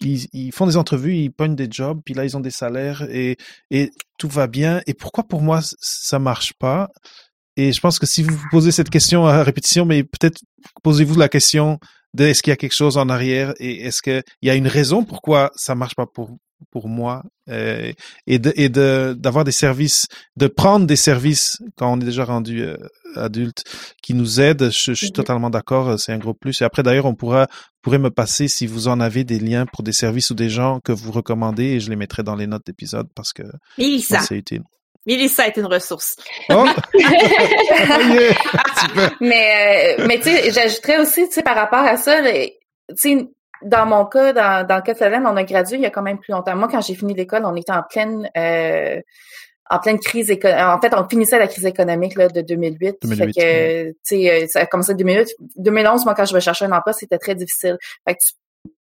ils, ils, font des entrevues ils pognent des jobs puis là ils ont des salaires et et tout va bien. Et pourquoi pour moi ça marche pas? Et je pense que si vous vous posez cette question à répétition mais peut-être posez-vous la question de est-ce qu'il y a quelque chose en arrière et est-ce qu'il y a une raison pourquoi ça marche pas pour pour moi euh, et de et de d'avoir des services de prendre des services quand on est déjà rendu euh, adulte qui nous aident. Je, suis mm-hmm. totalement d'accord c'est un gros plus. Et après d'ailleurs on pourra pourrait me passer si vous en avez des liens pour des services ou des gens que vous recommandez et je les mettrai dans les notes d'épisode parce que c'est utile Mélissa est une ressource. Oh! [laughs] [laughs] mais euh, mais tu sais, j'ajouterais aussi, tu sais, par rapport à ça, tu sais, dans mon cas, dans, dans le cas de on a gradué il y a quand même plus longtemps. Moi, quand j'ai fini l'école, on était en pleine euh, en pleine crise économique. En fait, on finissait la crise économique là, de 2008. 2008 fait que, tu sais, euh, ça a commencé en 2008. 2011, moi, quand je vais chercher un emploi, c'était très difficile. Fait que tu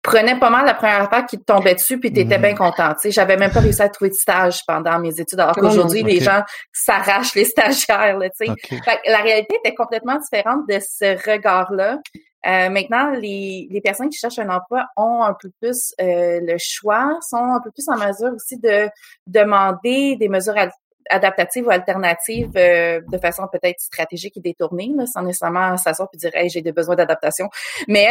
prenais pas mal la première affaire qui te tombait dessus, puis t'étais bien mhm. content. Tu sais, j'avais même pas réussi à trouver de stage pendant mes études, alors qu'aujourd'hui, les gens s'arrachent les stagiaires. Là, tu sais. Fait que la réalité était complètement différente de ce regard-là. Euh, maintenant, les, les personnes qui cherchent un emploi ont un peu plus euh, le choix, sont un peu plus en mesure aussi de demander des mesures adaptatives ou alternatives euh, de façon peut-être stratégique et détournée, là, sans nécessairement s'asseoir et dire hey, j'ai des besoins d'adaptation. [laughs] Mais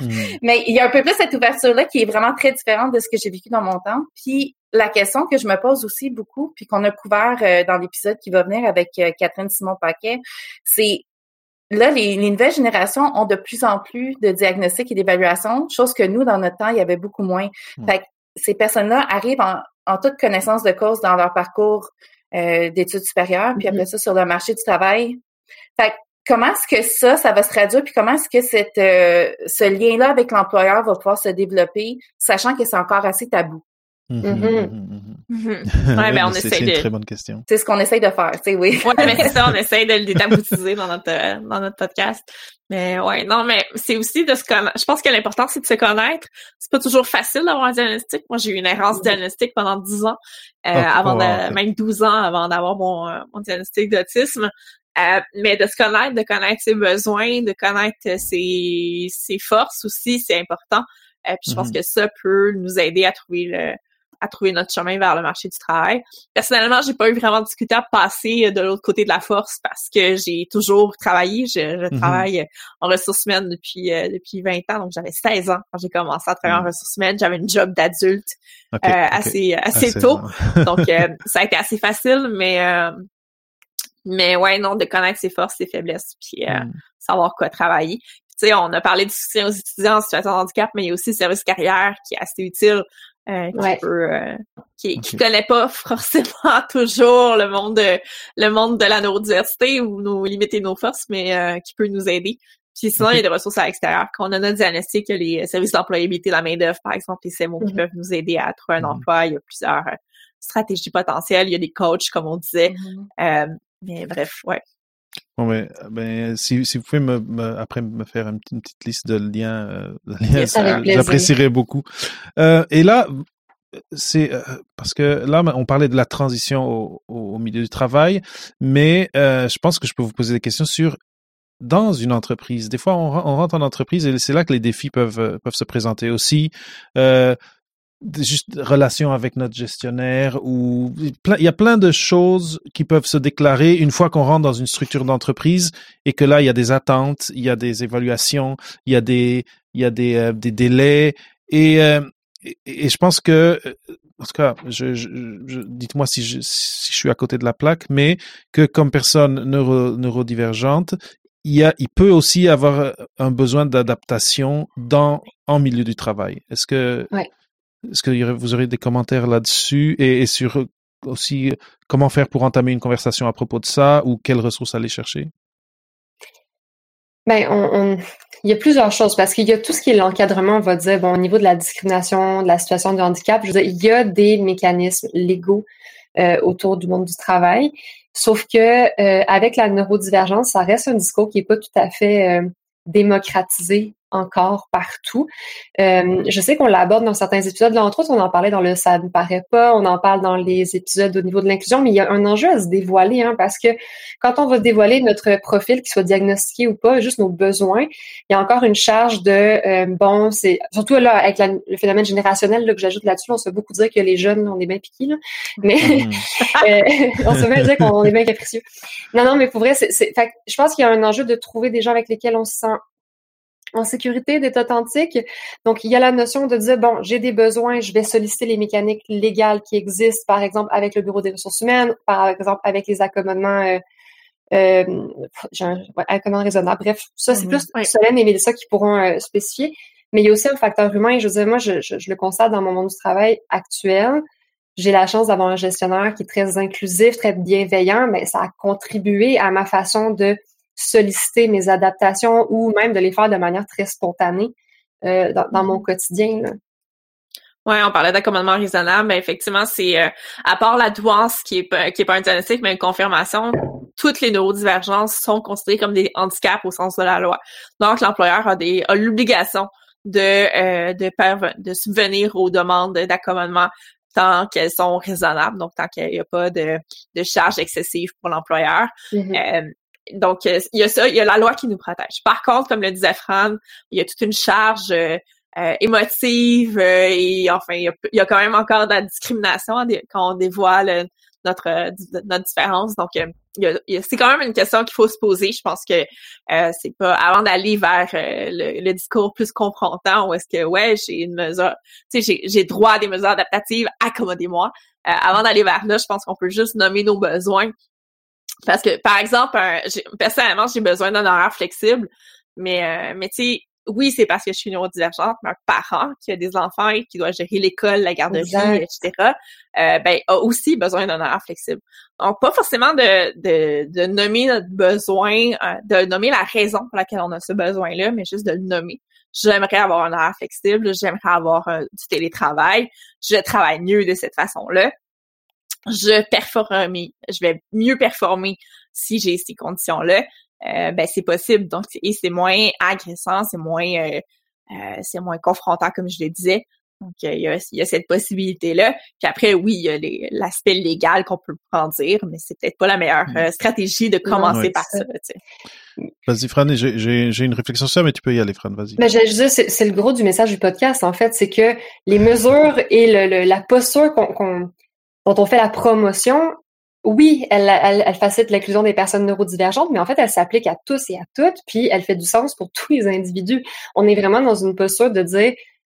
hmm. mais il y a un peu plus cette ouverture-là qui est vraiment très différente de ce que j'ai vécu dans mon temps. Puis la question que je me pose aussi beaucoup, puis qu'on a couvert dans l'épisode qui va venir avec Catherine Simon-Paquet, c'est là, les, nouvelles générations ont de plus en plus de diagnostics et d'évaluations, chose que nous, dans notre temps, il y avait beaucoup moins. Fait que ces personnes-là arrivent en, toute connaissance de cause dans leur parcours euh, d'études supérieures, puis après mm-hmm. ça, sur le marché du travail. Fait que comment est-ce que ça, ça va se traduire, puis comment est-ce que cette, euh, ce lien-là avec l'employeur va pouvoir se développer, sachant que c'est encore assez tabou? Mm-hmm. Mm-hmm. Ouais, [laughs] ben on essaie de. C'est une très bonne question. C'est ce qu'on essaye de faire, tu sais, oui. ouais, mais c'est ça, on [laughs] essaye de le détaboutiser dans notre euh, dans notre podcast. Mais ouais, non, mais c'est aussi de se connaître. Je pense que l'important c'est de se connaître. C'est pas toujours facile d'avoir un diagnostic. Moi, j'ai eu une errance diagnostique pendant 10 ans, euh, ah, avant de, même 12 ans avant d'avoir mon, euh, mon diagnostic d'autisme. Euh, mais de se connaître, de connaître ses besoins, de connaître ses, ses forces aussi, c'est important. Euh, puis je pense que ça peut nous aider à trouver le, à trouver notre chemin vers le marché du travail. Personnellement, j'ai pas eu vraiment de difficulté à passer euh, de l'autre côté de la force parce que j'ai toujours travaillé. Je, je mm-hmm. travaille en ressources humaines depuis euh, depuis 20 ans, donc j'avais 16 ans quand j'ai commencé à travailler en mm. ressources humaines. J'avais une job d'adulte euh, assez assez tôt, donc [laughs] ça a été assez facile, mais mais ouais, non, de connaître ses forces, ses faiblesses, puis mm. savoir quoi travailler. Tu sais, on a parlé du soutien aux étudiants en situation de handicap, mais il y a aussi le service carrière qui est assez utile euh, qui peut, euh, qui, qui, connaît pas [laughs] forcément toujours le monde de le monde de la neurodiversité ou nos limiter nos forces, mais euh, qui peut nous aider. Puis sinon, il y a des ressources à l'extérieur. Quand on a notre diagnostic, il y a les services d'employabilité la main-d'œuvre, par exemple, les CMO qui mm-hmm. peuvent nous aider à trouver un mm-hmm. emploi. Il y a plusieurs stratégies potentielles. Il y a des coachs, comme on disait. Mm-hmm. mais bref, ouais. Bon, ben, ben si, si vous pouvez me, après me faire une, petite liste de liens, euh, j'apprécierais beaucoup. Euh, et là, c'est euh, parce que là, on parlait de la transition au, au milieu du travail, mais euh, je pense que je peux vous poser des questions sur dans une entreprise. Des fois, on, on rentre en entreprise et c'est là que les défis peuvent euh, peuvent se présenter aussi. Euh, juste relation avec notre gestionnaire ou il y a plein de choses qui peuvent se déclarer une fois qu'on rentre dans une structure d'entreprise et que là il y a des attentes, il y a des évaluations, il y a des il y a des, euh, des délais et, euh, et, je pense que euh, en tout cas, je, je, dites-moi si je, si je suis à côté de la plaque, mais que comme personne neuro, neurodivergente, il, y a, il peut aussi avoir un besoin d'adaptation dans en milieu du travail. Est-ce que ouais. Est-ce que vous aurez des commentaires là-dessus? Et, sur aussi comment faire pour entamer une conversation à propos de ça ou quelles ressources aller chercher? On, il y a plusieurs choses parce qu'il y a tout ce qui est l'encadrement, on va dire, bon, au niveau de la discrimination, de la situation de handicap, je veux dire, il y a des mécanismes légaux euh, autour du monde du travail. Sauf que euh, avec la neurodivergence, ça reste un discours qui est pas tout à fait euh, démocratisé encore partout. Euh, je sais qu'on l'aborde dans certains épisodes. Là, entre autres, on en parlait dans le Ça ne paraît pas. On en parle dans les épisodes au niveau de l'inclusion, mais il y a un enjeu à se dévoiler, hein, parce que quand on va dévoiler notre profil, qu'il soit diagnostiqué ou pas, juste nos besoins, il y a encore une charge de euh, bon, c'est surtout là avec le phénomène générationnel là, que j'ajoute là-dessus, on se fait beaucoup dire que les jeunes, on est bien piqués, là. mais mm. [laughs] euh, on se fait dire qu'on est bien capricieux. Non, non, mais pour vrai, c'est, je pense qu'il y a un enjeu de trouver des gens avec lesquels on se sent en sécurité, d'être authentique. Donc, il y a la notion de dire, bon, j'ai des besoins, je vais solliciter les mécaniques légales qui existent, par exemple, avec le Bureau des ressources humaines, par exemple, avec les accommodements, euh, euh, accommodements raisonnables. Bref, ça, c'est mm-hmm. plus Solène et Mélissa qui pourront euh, spécifier. Mais il y a aussi un facteur humain. Je veux dire, moi, je, je, le constate dans mon monde du travail actuel. J'ai la chance d'avoir un gestionnaire qui est très inclusif, très bienveillant, mais ça a contribué à ma façon de solliciter mes adaptations ou même de les faire de manière très spontanée euh, dans, mon mm-hmm. quotidien. Oui, on parlait d'accommodement raisonnable, mais effectivement, c'est euh, à part la douance qui est pas, qui est pas un diagnostic, mais une confirmation, toutes les neurodivergences sont considérées comme des handicaps au sens de la loi. Donc, l'employeur a des a l'obligation de euh, de, de subvenir aux demandes d'accommodement tant qu'elles sont raisonnables, donc tant qu'il n'y a pas de, de charges excessives pour l'employeur. Mm-hmm. Euh, il y a ça, il y a la loi qui nous protège. Par contre, comme le disait Fran, il y a toute une charge euh, euh, émotive et enfin, il y, a, quand même encore de la discrimination quand on dévoile notre, notre différence. Donc, c'est quand même une question qu'il faut se poser. Je pense que c'est pas avant d'aller vers le, discours plus confrontant où est-ce que ouais j'ai une mesure, tu sais j'ai droit à des mesures adaptatives, accommodez-moi. avant d'aller vers là, je pense qu'on peut juste nommer nos besoins parce que, par exemple, personnellement, j'ai besoin d'un horaire flexible, mais, euh, mais tu sais, oui, c'est parce que je suis neurodivergente, mais un parent qui a des enfants et qui doit gérer l'école, la garderie, etc., euh, ben, a aussi besoin d'un horaire flexible. Donc, pas forcément de, de, de nommer notre besoin, euh, de nommer la raison pour laquelle on a ce besoin-là, mais juste de le nommer. J'aimerais avoir un horaire flexible, j'aimerais avoir du télétravail, je travaille mieux de cette façon-là je performe, je vais mieux performer si j'ai ces conditions-là, euh, ben c'est possible. Donc, et c'est moins agressant, c'est moins euh, euh, c'est moins confrontant, comme je le disais. Donc, il y, a, il y a cette possibilité-là. Puis après, oui, il y a l'aspect légal qu'on peut prendre dire, mais c'est peut-être pas la meilleure mm. stratégie de commencer par ça. Vas-y, Fran, j'ai une réflexion sur ça, mais tu peux y aller, Fran, vas-y. Ben, je, c'est le gros du message du podcast, en fait, c'est que les mesures et le, la posture qu'on dont on fait la promotion, oui, elle, elle, facilite l'inclusion des personnes neurodivergentes, mais en fait, elle s'applique à tous et à toutes, puis elle fait du sens pour [laughs] tous les individus. On est vraiment dans une posture de dire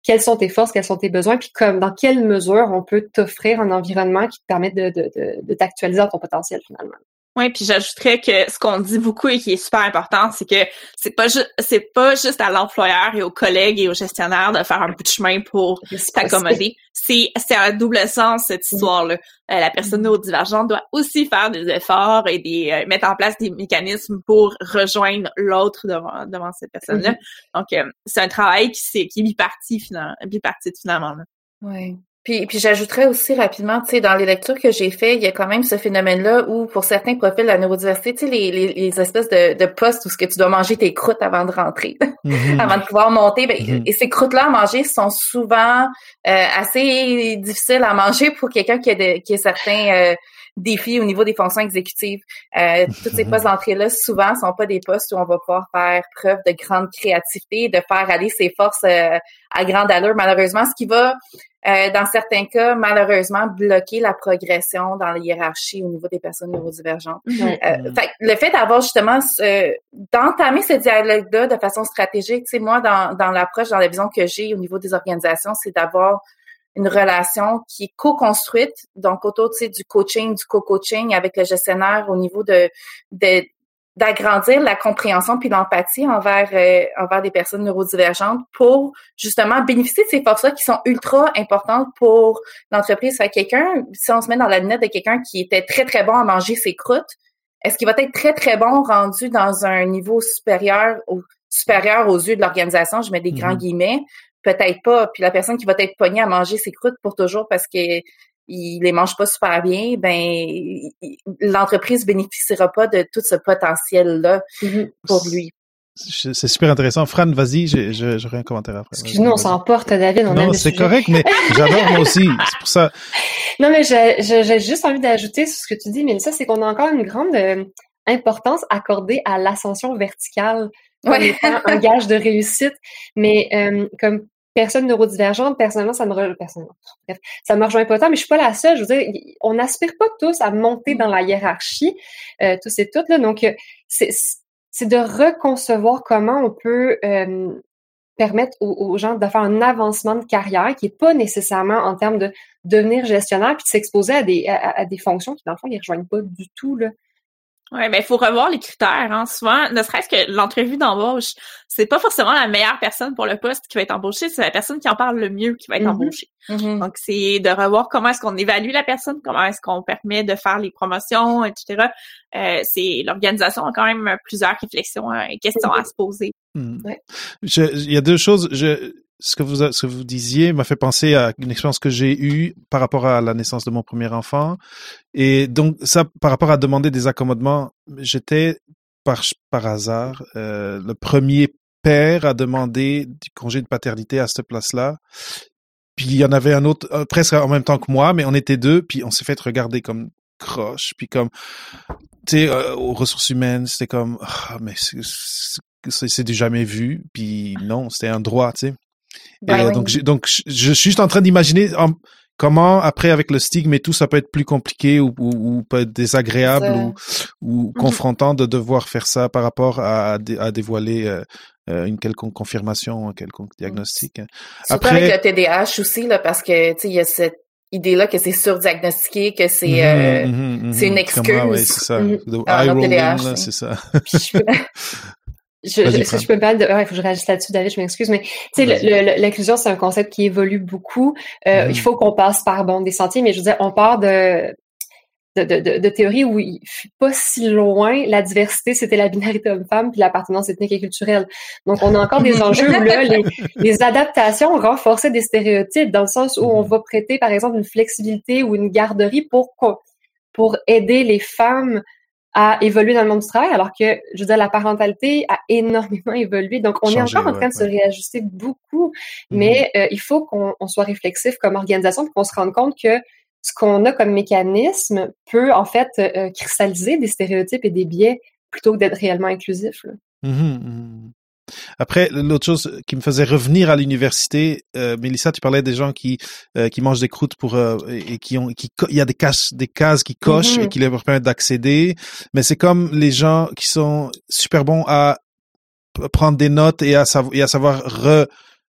quelles sont tes forces, quels sont tes besoins, puis comme dans quelle mesure on peut t'offrir un environnement qui te permet de, de, de, de t'actualiser dans ton potentiel finalement. Oui, puis j'ajouterais que ce qu'on dit beaucoup et qui est super important, c'est que c'est pas juste c'est pas juste à l'employeur et aux collègues et aux gestionnaires de faire un bout de chemin pour t'accommoder. C'est c'est un double sens cette histoire-là. Euh, la personne mm. neurodivergente doit aussi faire des efforts et des euh, mettre en place des mécanismes pour rejoindre l'autre devant devant cette personne-là. Mm-hmm. Donc euh, c'est un travail qui c'est qui est biparti finalement, bipartite finalement. Oui. Puis, puis j'ajouterais aussi rapidement, tu sais, dans les lectures que j'ai fait, il y a quand même ce phénomène-là où, pour certains profils de la neurodiversité, tu sais, les, les, espèces de, de postes où ce que tu dois manger tes croûtes avant de rentrer, [laughs] mm-hmm. avant de pouvoir monter, ben, mm-hmm. et ces croûtes-là à manger sont souvent euh, assez difficiles à manger pour quelqu'un qui a, de, qui a certains euh, défis au niveau des fonctions exécutives. Euh, [laughs] toutes ces postes d'entrée-là, souvent, sont pas des postes où on va pouvoir faire preuve de grande créativité, de faire aller ses forces à grande allure, malheureusement, ce qui va euh, dans certains cas, malheureusement, bloquer la progression dans la hiérarchie au niveau des personnes neurodivergentes. Mm-hmm. Euh, fait, le fait d'avoir justement d'entamer ce dialogue-là de façon stratégique, tu sais, moi, dans, dans l'approche, dans la vision que j'ai au niveau des organisations, c'est d'avoir une relation qui est co-construite, donc autour du coaching, du co-coaching avec le gestionnaire au niveau de, de, d'agrandir la compréhension puis l'empathie envers euh, envers des personnes neurodivergentes pour justement bénéficier de ces forces-là qui sont ultra importantes pour l'entreprise. Fait quelqu'un, si on se met dans la lunette de quelqu'un qui était très très bon à manger ses croûtes, est-ce qu'il va être très très bon rendu dans un niveau supérieur ou supérieur aux yeux de l'organisation? Je mets des grands mm-hmm. guillemets. Peut-être pas. Puis la personne qui va être pognée à manger ses croûtes pour toujours parce que il les mange pas super bien, ben l'entreprise bénéficiera pas de tout ce potentiel là mm-hmm. pour lui. c'est super intéressant. Fran, vas-y, j'aurai un commentaire après. Excuse-nous, on s'emporte, David. On non, c'est correct, mais [laughs] j'adore moi aussi. C'est pour ça. Non, mais j'ai juste envie d'ajouter sur ce que tu dis, mais ça, c'est qu'on a encore une grande euh, importance accordée à l'ascension verticale comme étant un gage de réussite. Mais euh, comme personne neurodivergente, personnellement, ça me rejoint, bref, ça me rejoint pas mais je suis pas la seule. Je veux dire, on n'aspire pas tous à monter dans la hiérarchie, euh, tous et toutes là. Donc, c'est c'est de reconcevoir comment on peut euh, permettre aux, gens de faire un avancement de carrière qui est pas nécessairement en termes de devenir gestionnaire puis de s'exposer à des, à, des fonctions qui, dans le fond, ils rejoignent pas du tout là, oui, mais il faut revoir les critères. Hein. Souvent, ne serait-ce que l'entrevue d'embauche, c'est pas forcément la meilleure personne pour le poste qui va être embauchée, c'est la personne qui en parle le mieux qui va être mm-hmm. embauchée. Mm-hmm. Donc, c'est de revoir comment est-ce qu'on évalue la personne, comment est-ce qu'on permet de faire les promotions, etc. Euh, c'est l'organisation a quand même plusieurs réflexions hein, et questions à se poser. Mm. il y a deux choses. Je, ce que vous ce que vous disiez m'a fait penser à une expérience que j'ai eue par rapport à la naissance de mon premier enfant. Et donc ça par rapport à demander des accommodements j'étais par par hasard euh, le premier père à demander du congé de paternité à cette place-là. Puis il y en avait un autre euh, presque en même temps que moi mais on était deux puis on s'est fait regarder comme croche puis comme tu sais euh, aux ressources humaines c'était comme ah, mais c'est du jamais vu. Puis non c'était un droit tu sais ben donc, je, donc, je suis juste en train d'imaginer comment, après, avec le stigme et tout, ça peut être plus compliqué ou, ou, peut être désagréable ou, ou mhm. confrontant de devoir faire ça par rapport à, à dévoiler euh, euh, une quelconque confirmation, un quelconque diagnostic. Surtout après, avec le TDAH aussi, là, parce que, tu sais, il y a cette idée-là que c'est surdiagnostiqué, que c'est mhm, euh, mhm, c'est une excuse. oui, c'est ça. Le c'est ça. Je, est-ce que je peux me parler de... il faut que je réagisse là-dessus, David, je m'excuse, mais tu sais, l'inclusion, c'est un concept qui évolue beaucoup. Euh, il faut qu'on passe par bon des sentiers, mais je veux dire, on part de de, de, de, théorie où il fut pas si loin, la diversité, c'était la binarité homme-femme, puis l'appartenance ethnique et culturelle. Donc, on a encore des enjeux où là, les, les adaptations renforçaient des stéréotypes, dans le sens où on mm-hmm. va prêter, par exemple, une flexibilité ou une garderie pour pour aider les femmes à évoluer dans le monde du travail, alors que, je veux dire, la parentalité a énormément évolué. Donc, on est encore en train de se réajuster beaucoup, mm-hmm. mais euh, il faut qu'on soit réflexif comme organisation, qu'on se rende compte que ce qu'on a comme mécanisme peut, en fait, euh, cristalliser des stéréotypes et des biais plutôt que d'être réellement inclusif. Mm-hmm, mm-hmm. Après, l'autre chose qui me faisait revenir à l'université, euh, Mélissa, tu parlais des gens qui euh, qui mangent des croûtes pour euh, et qui ont qui il y a des cases des cases qui cochent et mm-hmm. qui leur permettent d'accéder, mais c'est comme les gens qui sont super bons à prendre des notes et à, savoir et à savoir re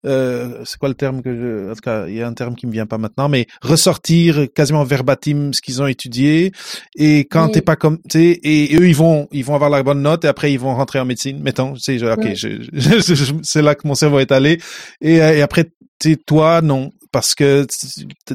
euh, c'est quoi le terme que je, en tout cas, il y a un terme qui me vient pas maintenant, mais ressortir quasiment verbatim ce qu'ils ont étudié. Et quand t'es pas comme, tu et, eux ils vont, ils vont avoir la bonne note et après ils vont rentrer en médecine. Mettons, tu sais, ok, c'est là que mon cerveau est allé. Et, et après, tu toi, non, parce que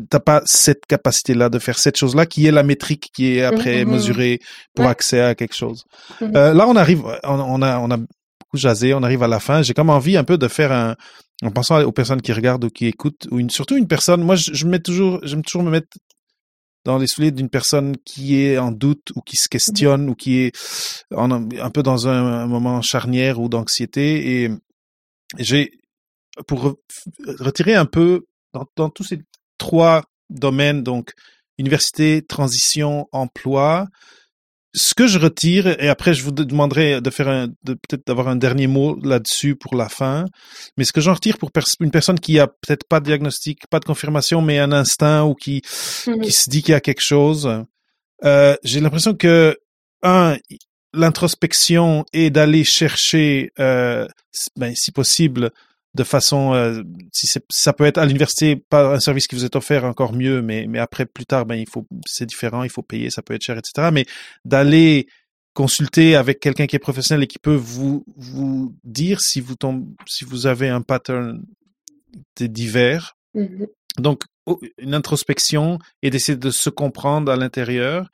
t'as pas cette capacité-là de faire cette chose-là qui est la métrique qui est après mesurée pour accès à quelque chose. Euh, là, on arrive, on, on a, on a beaucoup jasé, on arrive à la fin. J'ai comme envie un peu de faire un, en pensant aux personnes qui regardent ou qui écoutent, ou surtout une personne, moi je, mets toujours, j'aime toujours me mettre dans les souliers d'une personne qui est en doute ou qui se questionne ou qui est un peu dans un, moment charnière ou d'anxiété. Et j'ai, pour retirer un peu dans, tous ces trois domaines, donc université, transition, emploi, ce que je retire, et après je vous demanderai de faire un, de peut-être d'avoir un dernier mot là-dessus pour la fin, mais ce que j'en retire pour une personne qui a peut-être pas de diagnostic, pas de confirmation, mais un instinct ou qui, mhm. qui se dit qu'il y a quelque chose, euh, j'ai l'impression que, un, l'introspection est d'aller chercher, euh, ben, si possible, de façon, euh, si ça peut être à l'université, pas un service qui vous est offert, encore mieux, mais, mais après, plus tard, ben, il faut, c'est différent, il faut payer, ça peut être cher, etc. Mais d'aller consulter avec quelqu'un qui est professionnel et qui peut vous, vous dire si vous tombez, si vous avez un pattern divers. Mmh Donc, une introspection et d'essayer de se comprendre à l'intérieur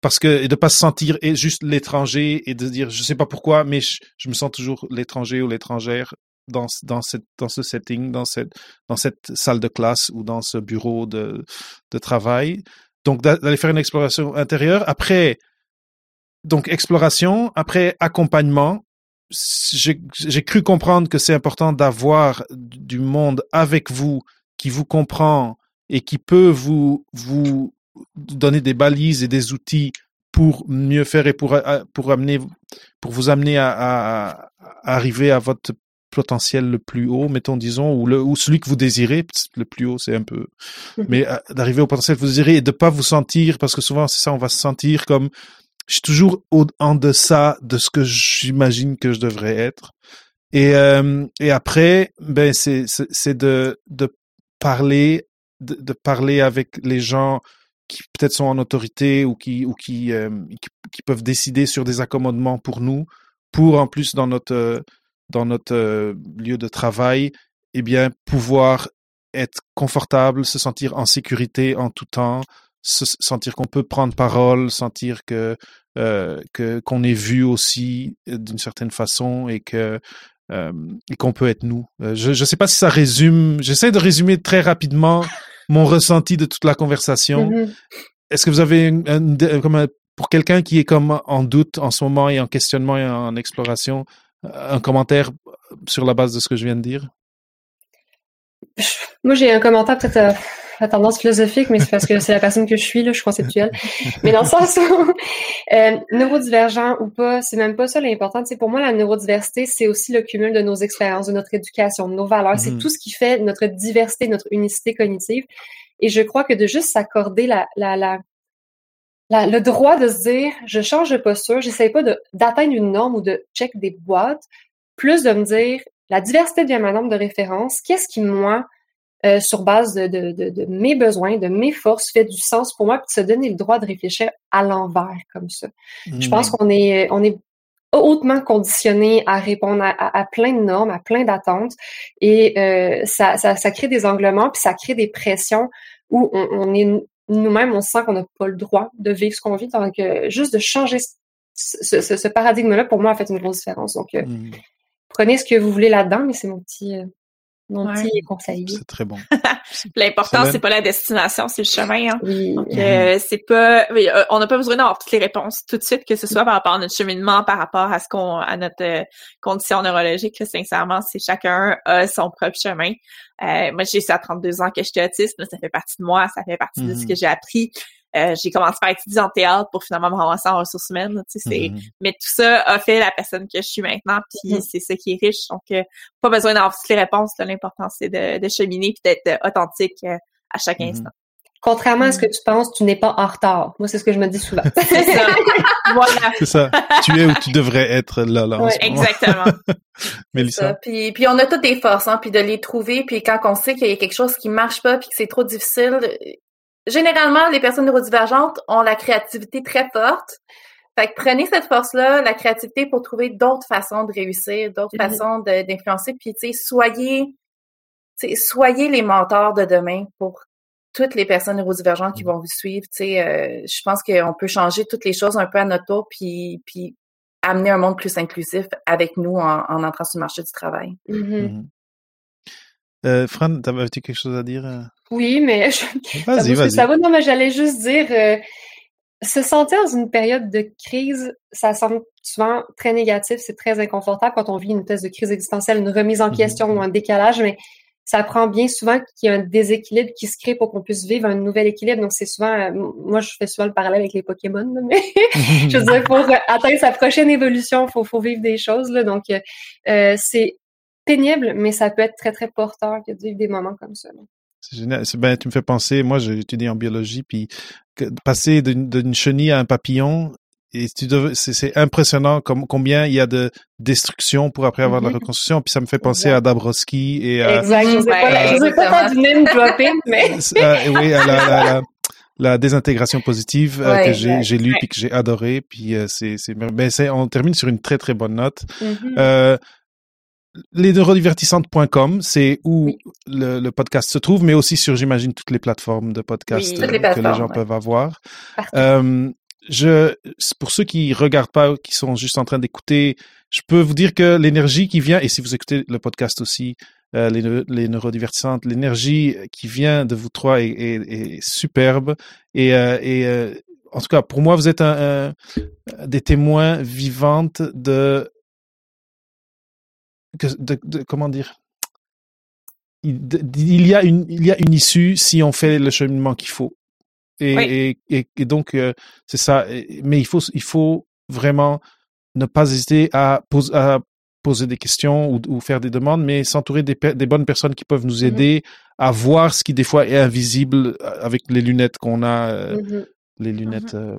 parce que et de pas se sentir juste l'étranger et de dire je sais pas pourquoi mais je, je me sens toujours l'étranger ou l'étrangère dans, dans, cette, dans ce setting, dans cette, dans cette salle de classe ou dans ce bureau de, de travail. Donc, d'aller faire une exploration intérieure. Après, donc, exploration. Après, accompagnement. j'ai cru comprendre que c'est important d'avoir du monde avec vous qui vous comprend et qui peut vous vous donner des balises et des outils pour mieux faire et pour pour amener pour vous amener à, à, arriver à votre potentiel le plus haut, mettons disons, ou le ou celui que vous désirez, le plus haut c'est un peu, mmh mais d'arriver au potentiel que vous désirez et de pas vous sentir parce que souvent c'est ça, on va se sentir comme je suis toujours au, en deçà de ce que j'imagine que je devrais être. Et, euh, et après, ben c'est c'est de de parler de, de, parler avec les gens qui peut-être sont en autorité ou qui ou qui, euh, qui, qui peuvent décider sur des accommodements pour nous, pour en plus dans notre dans notre euh, lieu de travail, eh bien pouvoir être confortable, se sentir en sécurité en tout temps, se sentir qu'on peut prendre parole, sentir que euh, que qu'on est vu aussi euh, d'une certaine façon et que euh, et qu'on peut être nous. Euh, je ne sais pas si ça résume. J'essaie de résumer très rapidement mon [laughs] ressenti de toute la conversation. Mm-hmm. Est-ce que vous avez comme pour quelqu'un qui est comme en doute en ce moment et en questionnement et en exploration, un commentaire sur la base de ce que je viens de dire? Moi, j'ai un commentaire peut-être la tendance philosophique, mais c'est parce que c'est la personne que je suis, là, je suis conceptuelle. mais dans le sens où, euh, neurodivergent ou pas, c'est même pas ça l'important. C'est pour moi, la neurodiversité, c'est aussi le cumul de nos expériences, de notre éducation, de nos valeurs. C'est mm-hmm. tout ce qui fait notre diversité, notre unicité cognitive. Et je crois que de juste s'accorder la, la, la, la, le droit de se dire, je change de posture, j'essaie pas d'atteindre une norme ou de check des boîtes, plus de me dire, la diversité devient ma norme de référence. Qu'est-ce qui, moi, euh, sur base de, de, de, mes besoins, de mes forces, fait du sens pour moi, puis de se donner le droit de réfléchir à l'envers comme ça. Je pense mmh. qu'on est, on est hautement conditionné à répondre à, à, plein de normes, à plein d'attentes, et euh, ça, ça, ça, crée des anglements, puis ça crée des pressions où on, on est nous-mêmes, on sent qu'on n'a pas le droit de vivre ce qu'on vit. Donc, euh, juste de changer ce, ce, ce paradigme-là, pour moi, a fait une grosse différence. Donc, mmh. prenez ce que vous voulez là-dedans, mais c'est mon petit mon petit conseil. C'est très bon. [laughs] L'important, c'est pas la destination, c'est le chemin. Hein. Donc, euh, c'est pas, euh, on n'a pas besoin d'avoir toutes les réponses tout de suite, que ce soit par rapport à notre cheminement, par rapport à ce qu'on, à notre euh, condition neurologique. sincèrement, c'est chacun a son propre chemin. moi, j'ai ça à 32 ans que j'étais autiste, mais ça fait partie de moi, ça fait partie de ce mm-hmm. que j'ai appris. Euh, j'ai commencé par étudier en théâtre pour finalement me ramasser en ressources humaines. Tu sais, c'est... Mm-hmm. Mais tout ça a fait la personne que je suis maintenant, puis mm-hmm. c'est ça qui est riche. Donc, euh, pas besoin d'avoir toutes les réponses. L'important, c'est de, de cheminer puis d'être euh, authentique à chaque mm-hmm. instant. Contrairement à ce que tu penses, tu n'es pas en retard. Moi, c'est ce que je me dis souvent. [laughs] c'est ça. voilà. C'est ça. Tu es où tu devrais être là, là. Ouais, exactement. [laughs] Mélissa. Puis, puis on a toutes des forces, hein, puis de les trouver. Puis quand on sait qu'il y a quelque chose qui marche pas, puis que c'est trop difficile, généralement, les personnes neurodivergentes ont la créativité très forte. Fait que prenez cette force-là, la créativité, pour trouver d'autres façons de réussir, d'autres mm-hmm. façons d'influencer. Puis, tu sais, soyez, soyez les mentors de demain pour toutes les personnes neurodivergentes qui mm. vont vous suivre. Tu sais, euh, je pense qu'on peut changer toutes les choses un peu à notre tour, puis, puis amener un monde plus inclusif avec nous en, entrant sur le marché du travail. Mm-hmm. Mm-hmm. Euh, Fran, t'avais-tu quelque chose à dire? Euh? Oui, mais vas-y, vas-y. Ça va, non, mais j'allais juste dire, euh, se sentir dans une période de crise, ça semble souvent très négatif, c'est très inconfortable quand on vit une thèse de crise existentielle, une remise en question ou un décalage, mais ça prend bien souvent qu'il y ait un déséquilibre qui se crée pour qu'on puisse vivre un nouvel équilibre. Donc, c'est souvent, moi, je fais souvent le parallèle avec les Pokémon, mais [laughs] [laughs] je veux dire, pour atteindre sa prochaine évolution, faut, faut vivre des choses, là. Donc, c'est pénible, mais ça peut être très, très porteur que de vivre des moments comme ça. C'est génial. Ben, tu me fais penser, moi, j'ai étudié en biologie, puis passer d'une chenille à un papillon, et c'est impressionnant comme, combien il y a de destruction pour après avoir de la mm-hmm. [laughs] reconstruction. Puis ça me fait penser à Dabrowski et à... Exact. Je sais pas, je sais pas du name dropping, [laughs] mais... Euh, oui, à la, la, désintégration positive euh, que j'ai lu puis que j'ai adoré. Puis euh, c'est... Ben, on termine sur une très, très bonne note. Mm les neurodivertissantes.com, c'est où le, podcast se trouve, mais aussi sur, j'imagine, toutes les plateformes de podcast euh, que les gens peuvent avoir. Euh, je, pour ceux qui regardent pas, qui sont juste en train d'écouter, je peux vous dire que l'énergie qui vient, et si vous écoutez le podcast aussi, euh, les, les, neurodivertissantes, l'énergie qui vient de vous trois est, superbe. Et, et en tout cas, pour moi, vous êtes un, des témoins vivantes de de, comment dire, il, y a une, il y a une issue si on fait le cheminement qu'il faut. Et, et, et, donc, euh, c'est ça. Mais il faut, il faut vraiment ne pas hésiter à, à poser des questions ou, ou, faire des demandes, mais s'entourer des, des, bonnes personnes qui peuvent nous mmh aider à voir ce qui des fois est invisible euh, avec les lunettes qu'on a, euh, mmh les lunettes mmh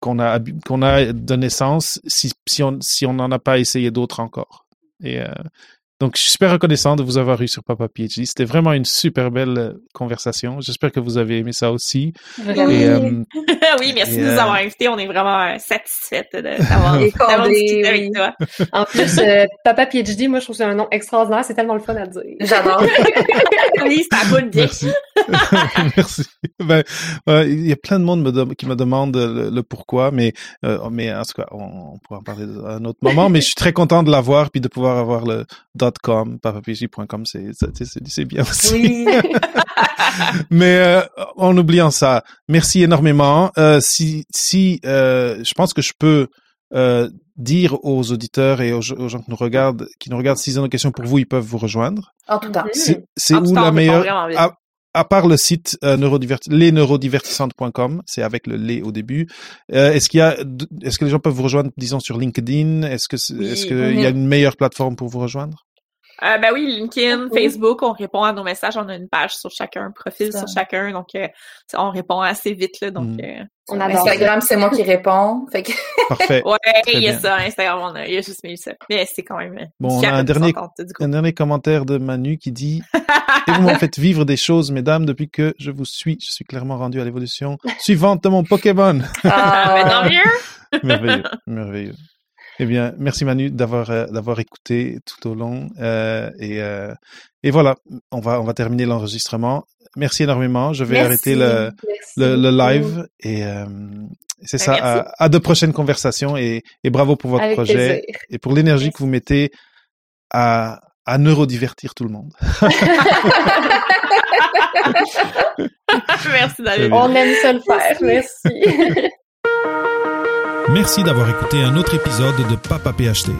qu'on a qu'on a de naissance, si, si on si on n'en a pas essayé d'autres encore. Et donc, je suis super reconnaissant de vous avoir eu sur Papa PhD. C'était vraiment une super belle euh, conversation. J'espère que vous avez aimé ça aussi. Oui, euh, [laughs] oui merci de nous euh, avoir invités. On est vraiment satisfaits d'avoir discuté avec toi. En plus, Papa PhD, moi, je trouve que c'est un nom extraordinaire. C'est tellement le fun à dire. J'adore. [laughs] oui, c'est un bon bien. Merci. [laughs] merci. Ben, il y a plein de monde qui me demande le, pourquoi, mais, mais en tout cas, on, pourra en parler à un autre moment. mais je suis très content de l'avoir puis de pouvoir avoir le .com, papapg.com, c'est c'est bien aussi. Oui. [laughs] [laughs] Mais euh, en oubliant ça, merci énormément. Euh, si si euh, je pense que je peux euh, dire aux auditeurs et aux, gens qui nous regardent, qui nous regardent, s'ils ont des questions pour vous, ils peuvent vous rejoindre. En tout cas. C'est où la meilleure à, part le site euh, lesneurodivertissantes.com, c'est avec le les au début. Euh, est-ce qu'il y a, est-ce que les gens peuvent vous rejoindre, disons sur LinkedIn? Est-ce que, est-ce qu'il y a une meilleure plateforme pour vous rejoindre? Euh, ben oui, LinkedIn, Facebook, on répond à nos messages. On a une page sur chacun, un profil sur chacun. Donc, euh, on répond assez vite. Là, donc, mm. euh, on a Instagram, c'est moi qui réponds. Fait que... Parfait. [laughs] ouais, il y a ça. Instagram, on a, il y a juste mis ça. Mais c'est quand même. Bon, on a un dernier, un dernier commentaire de Manu qui dit [laughs] Et vous m'en faites vivre des choses, mesdames, depuis que je vous suis. Je suis clairement rendu à l'évolution suivante de mon Pokémon. Ah, mais tant mieux. [laughs] merveilleux, merveilleux. Eh bien, merci Manu d'avoir euh, d'avoir écouté tout au long euh, et euh, et voilà, on va on va terminer l'enregistrement. Merci énormément. Je vais arrêter le, le, live et euh, c'est ça. À, à, de prochaines conversations et, et bravo pour votre projet et pour l'énergie que vous mettez à à neurodivertir tout le monde. [laughs] merci David. On aime ça le faire. Merci. [laughs] Merci d'avoir écouté un autre épisode de Papa PhD.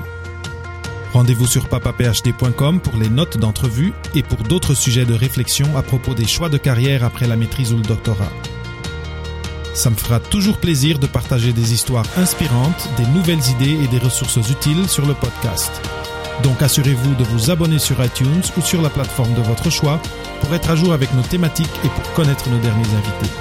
Rendez-vous sur papaphd.com pour les notes d'entrevue et pour d'autres sujets de réflexion à propos des choix de carrière après la maîtrise ou le doctorat. Ça me fera toujours plaisir de partager des histoires inspirantes, des nouvelles idées et des ressources utiles sur le podcast. Donc assurez-vous de vous abonner sur iTunes ou sur la plateforme de votre choix pour être à jour avec nos thématiques et pour connaître nos derniers invités.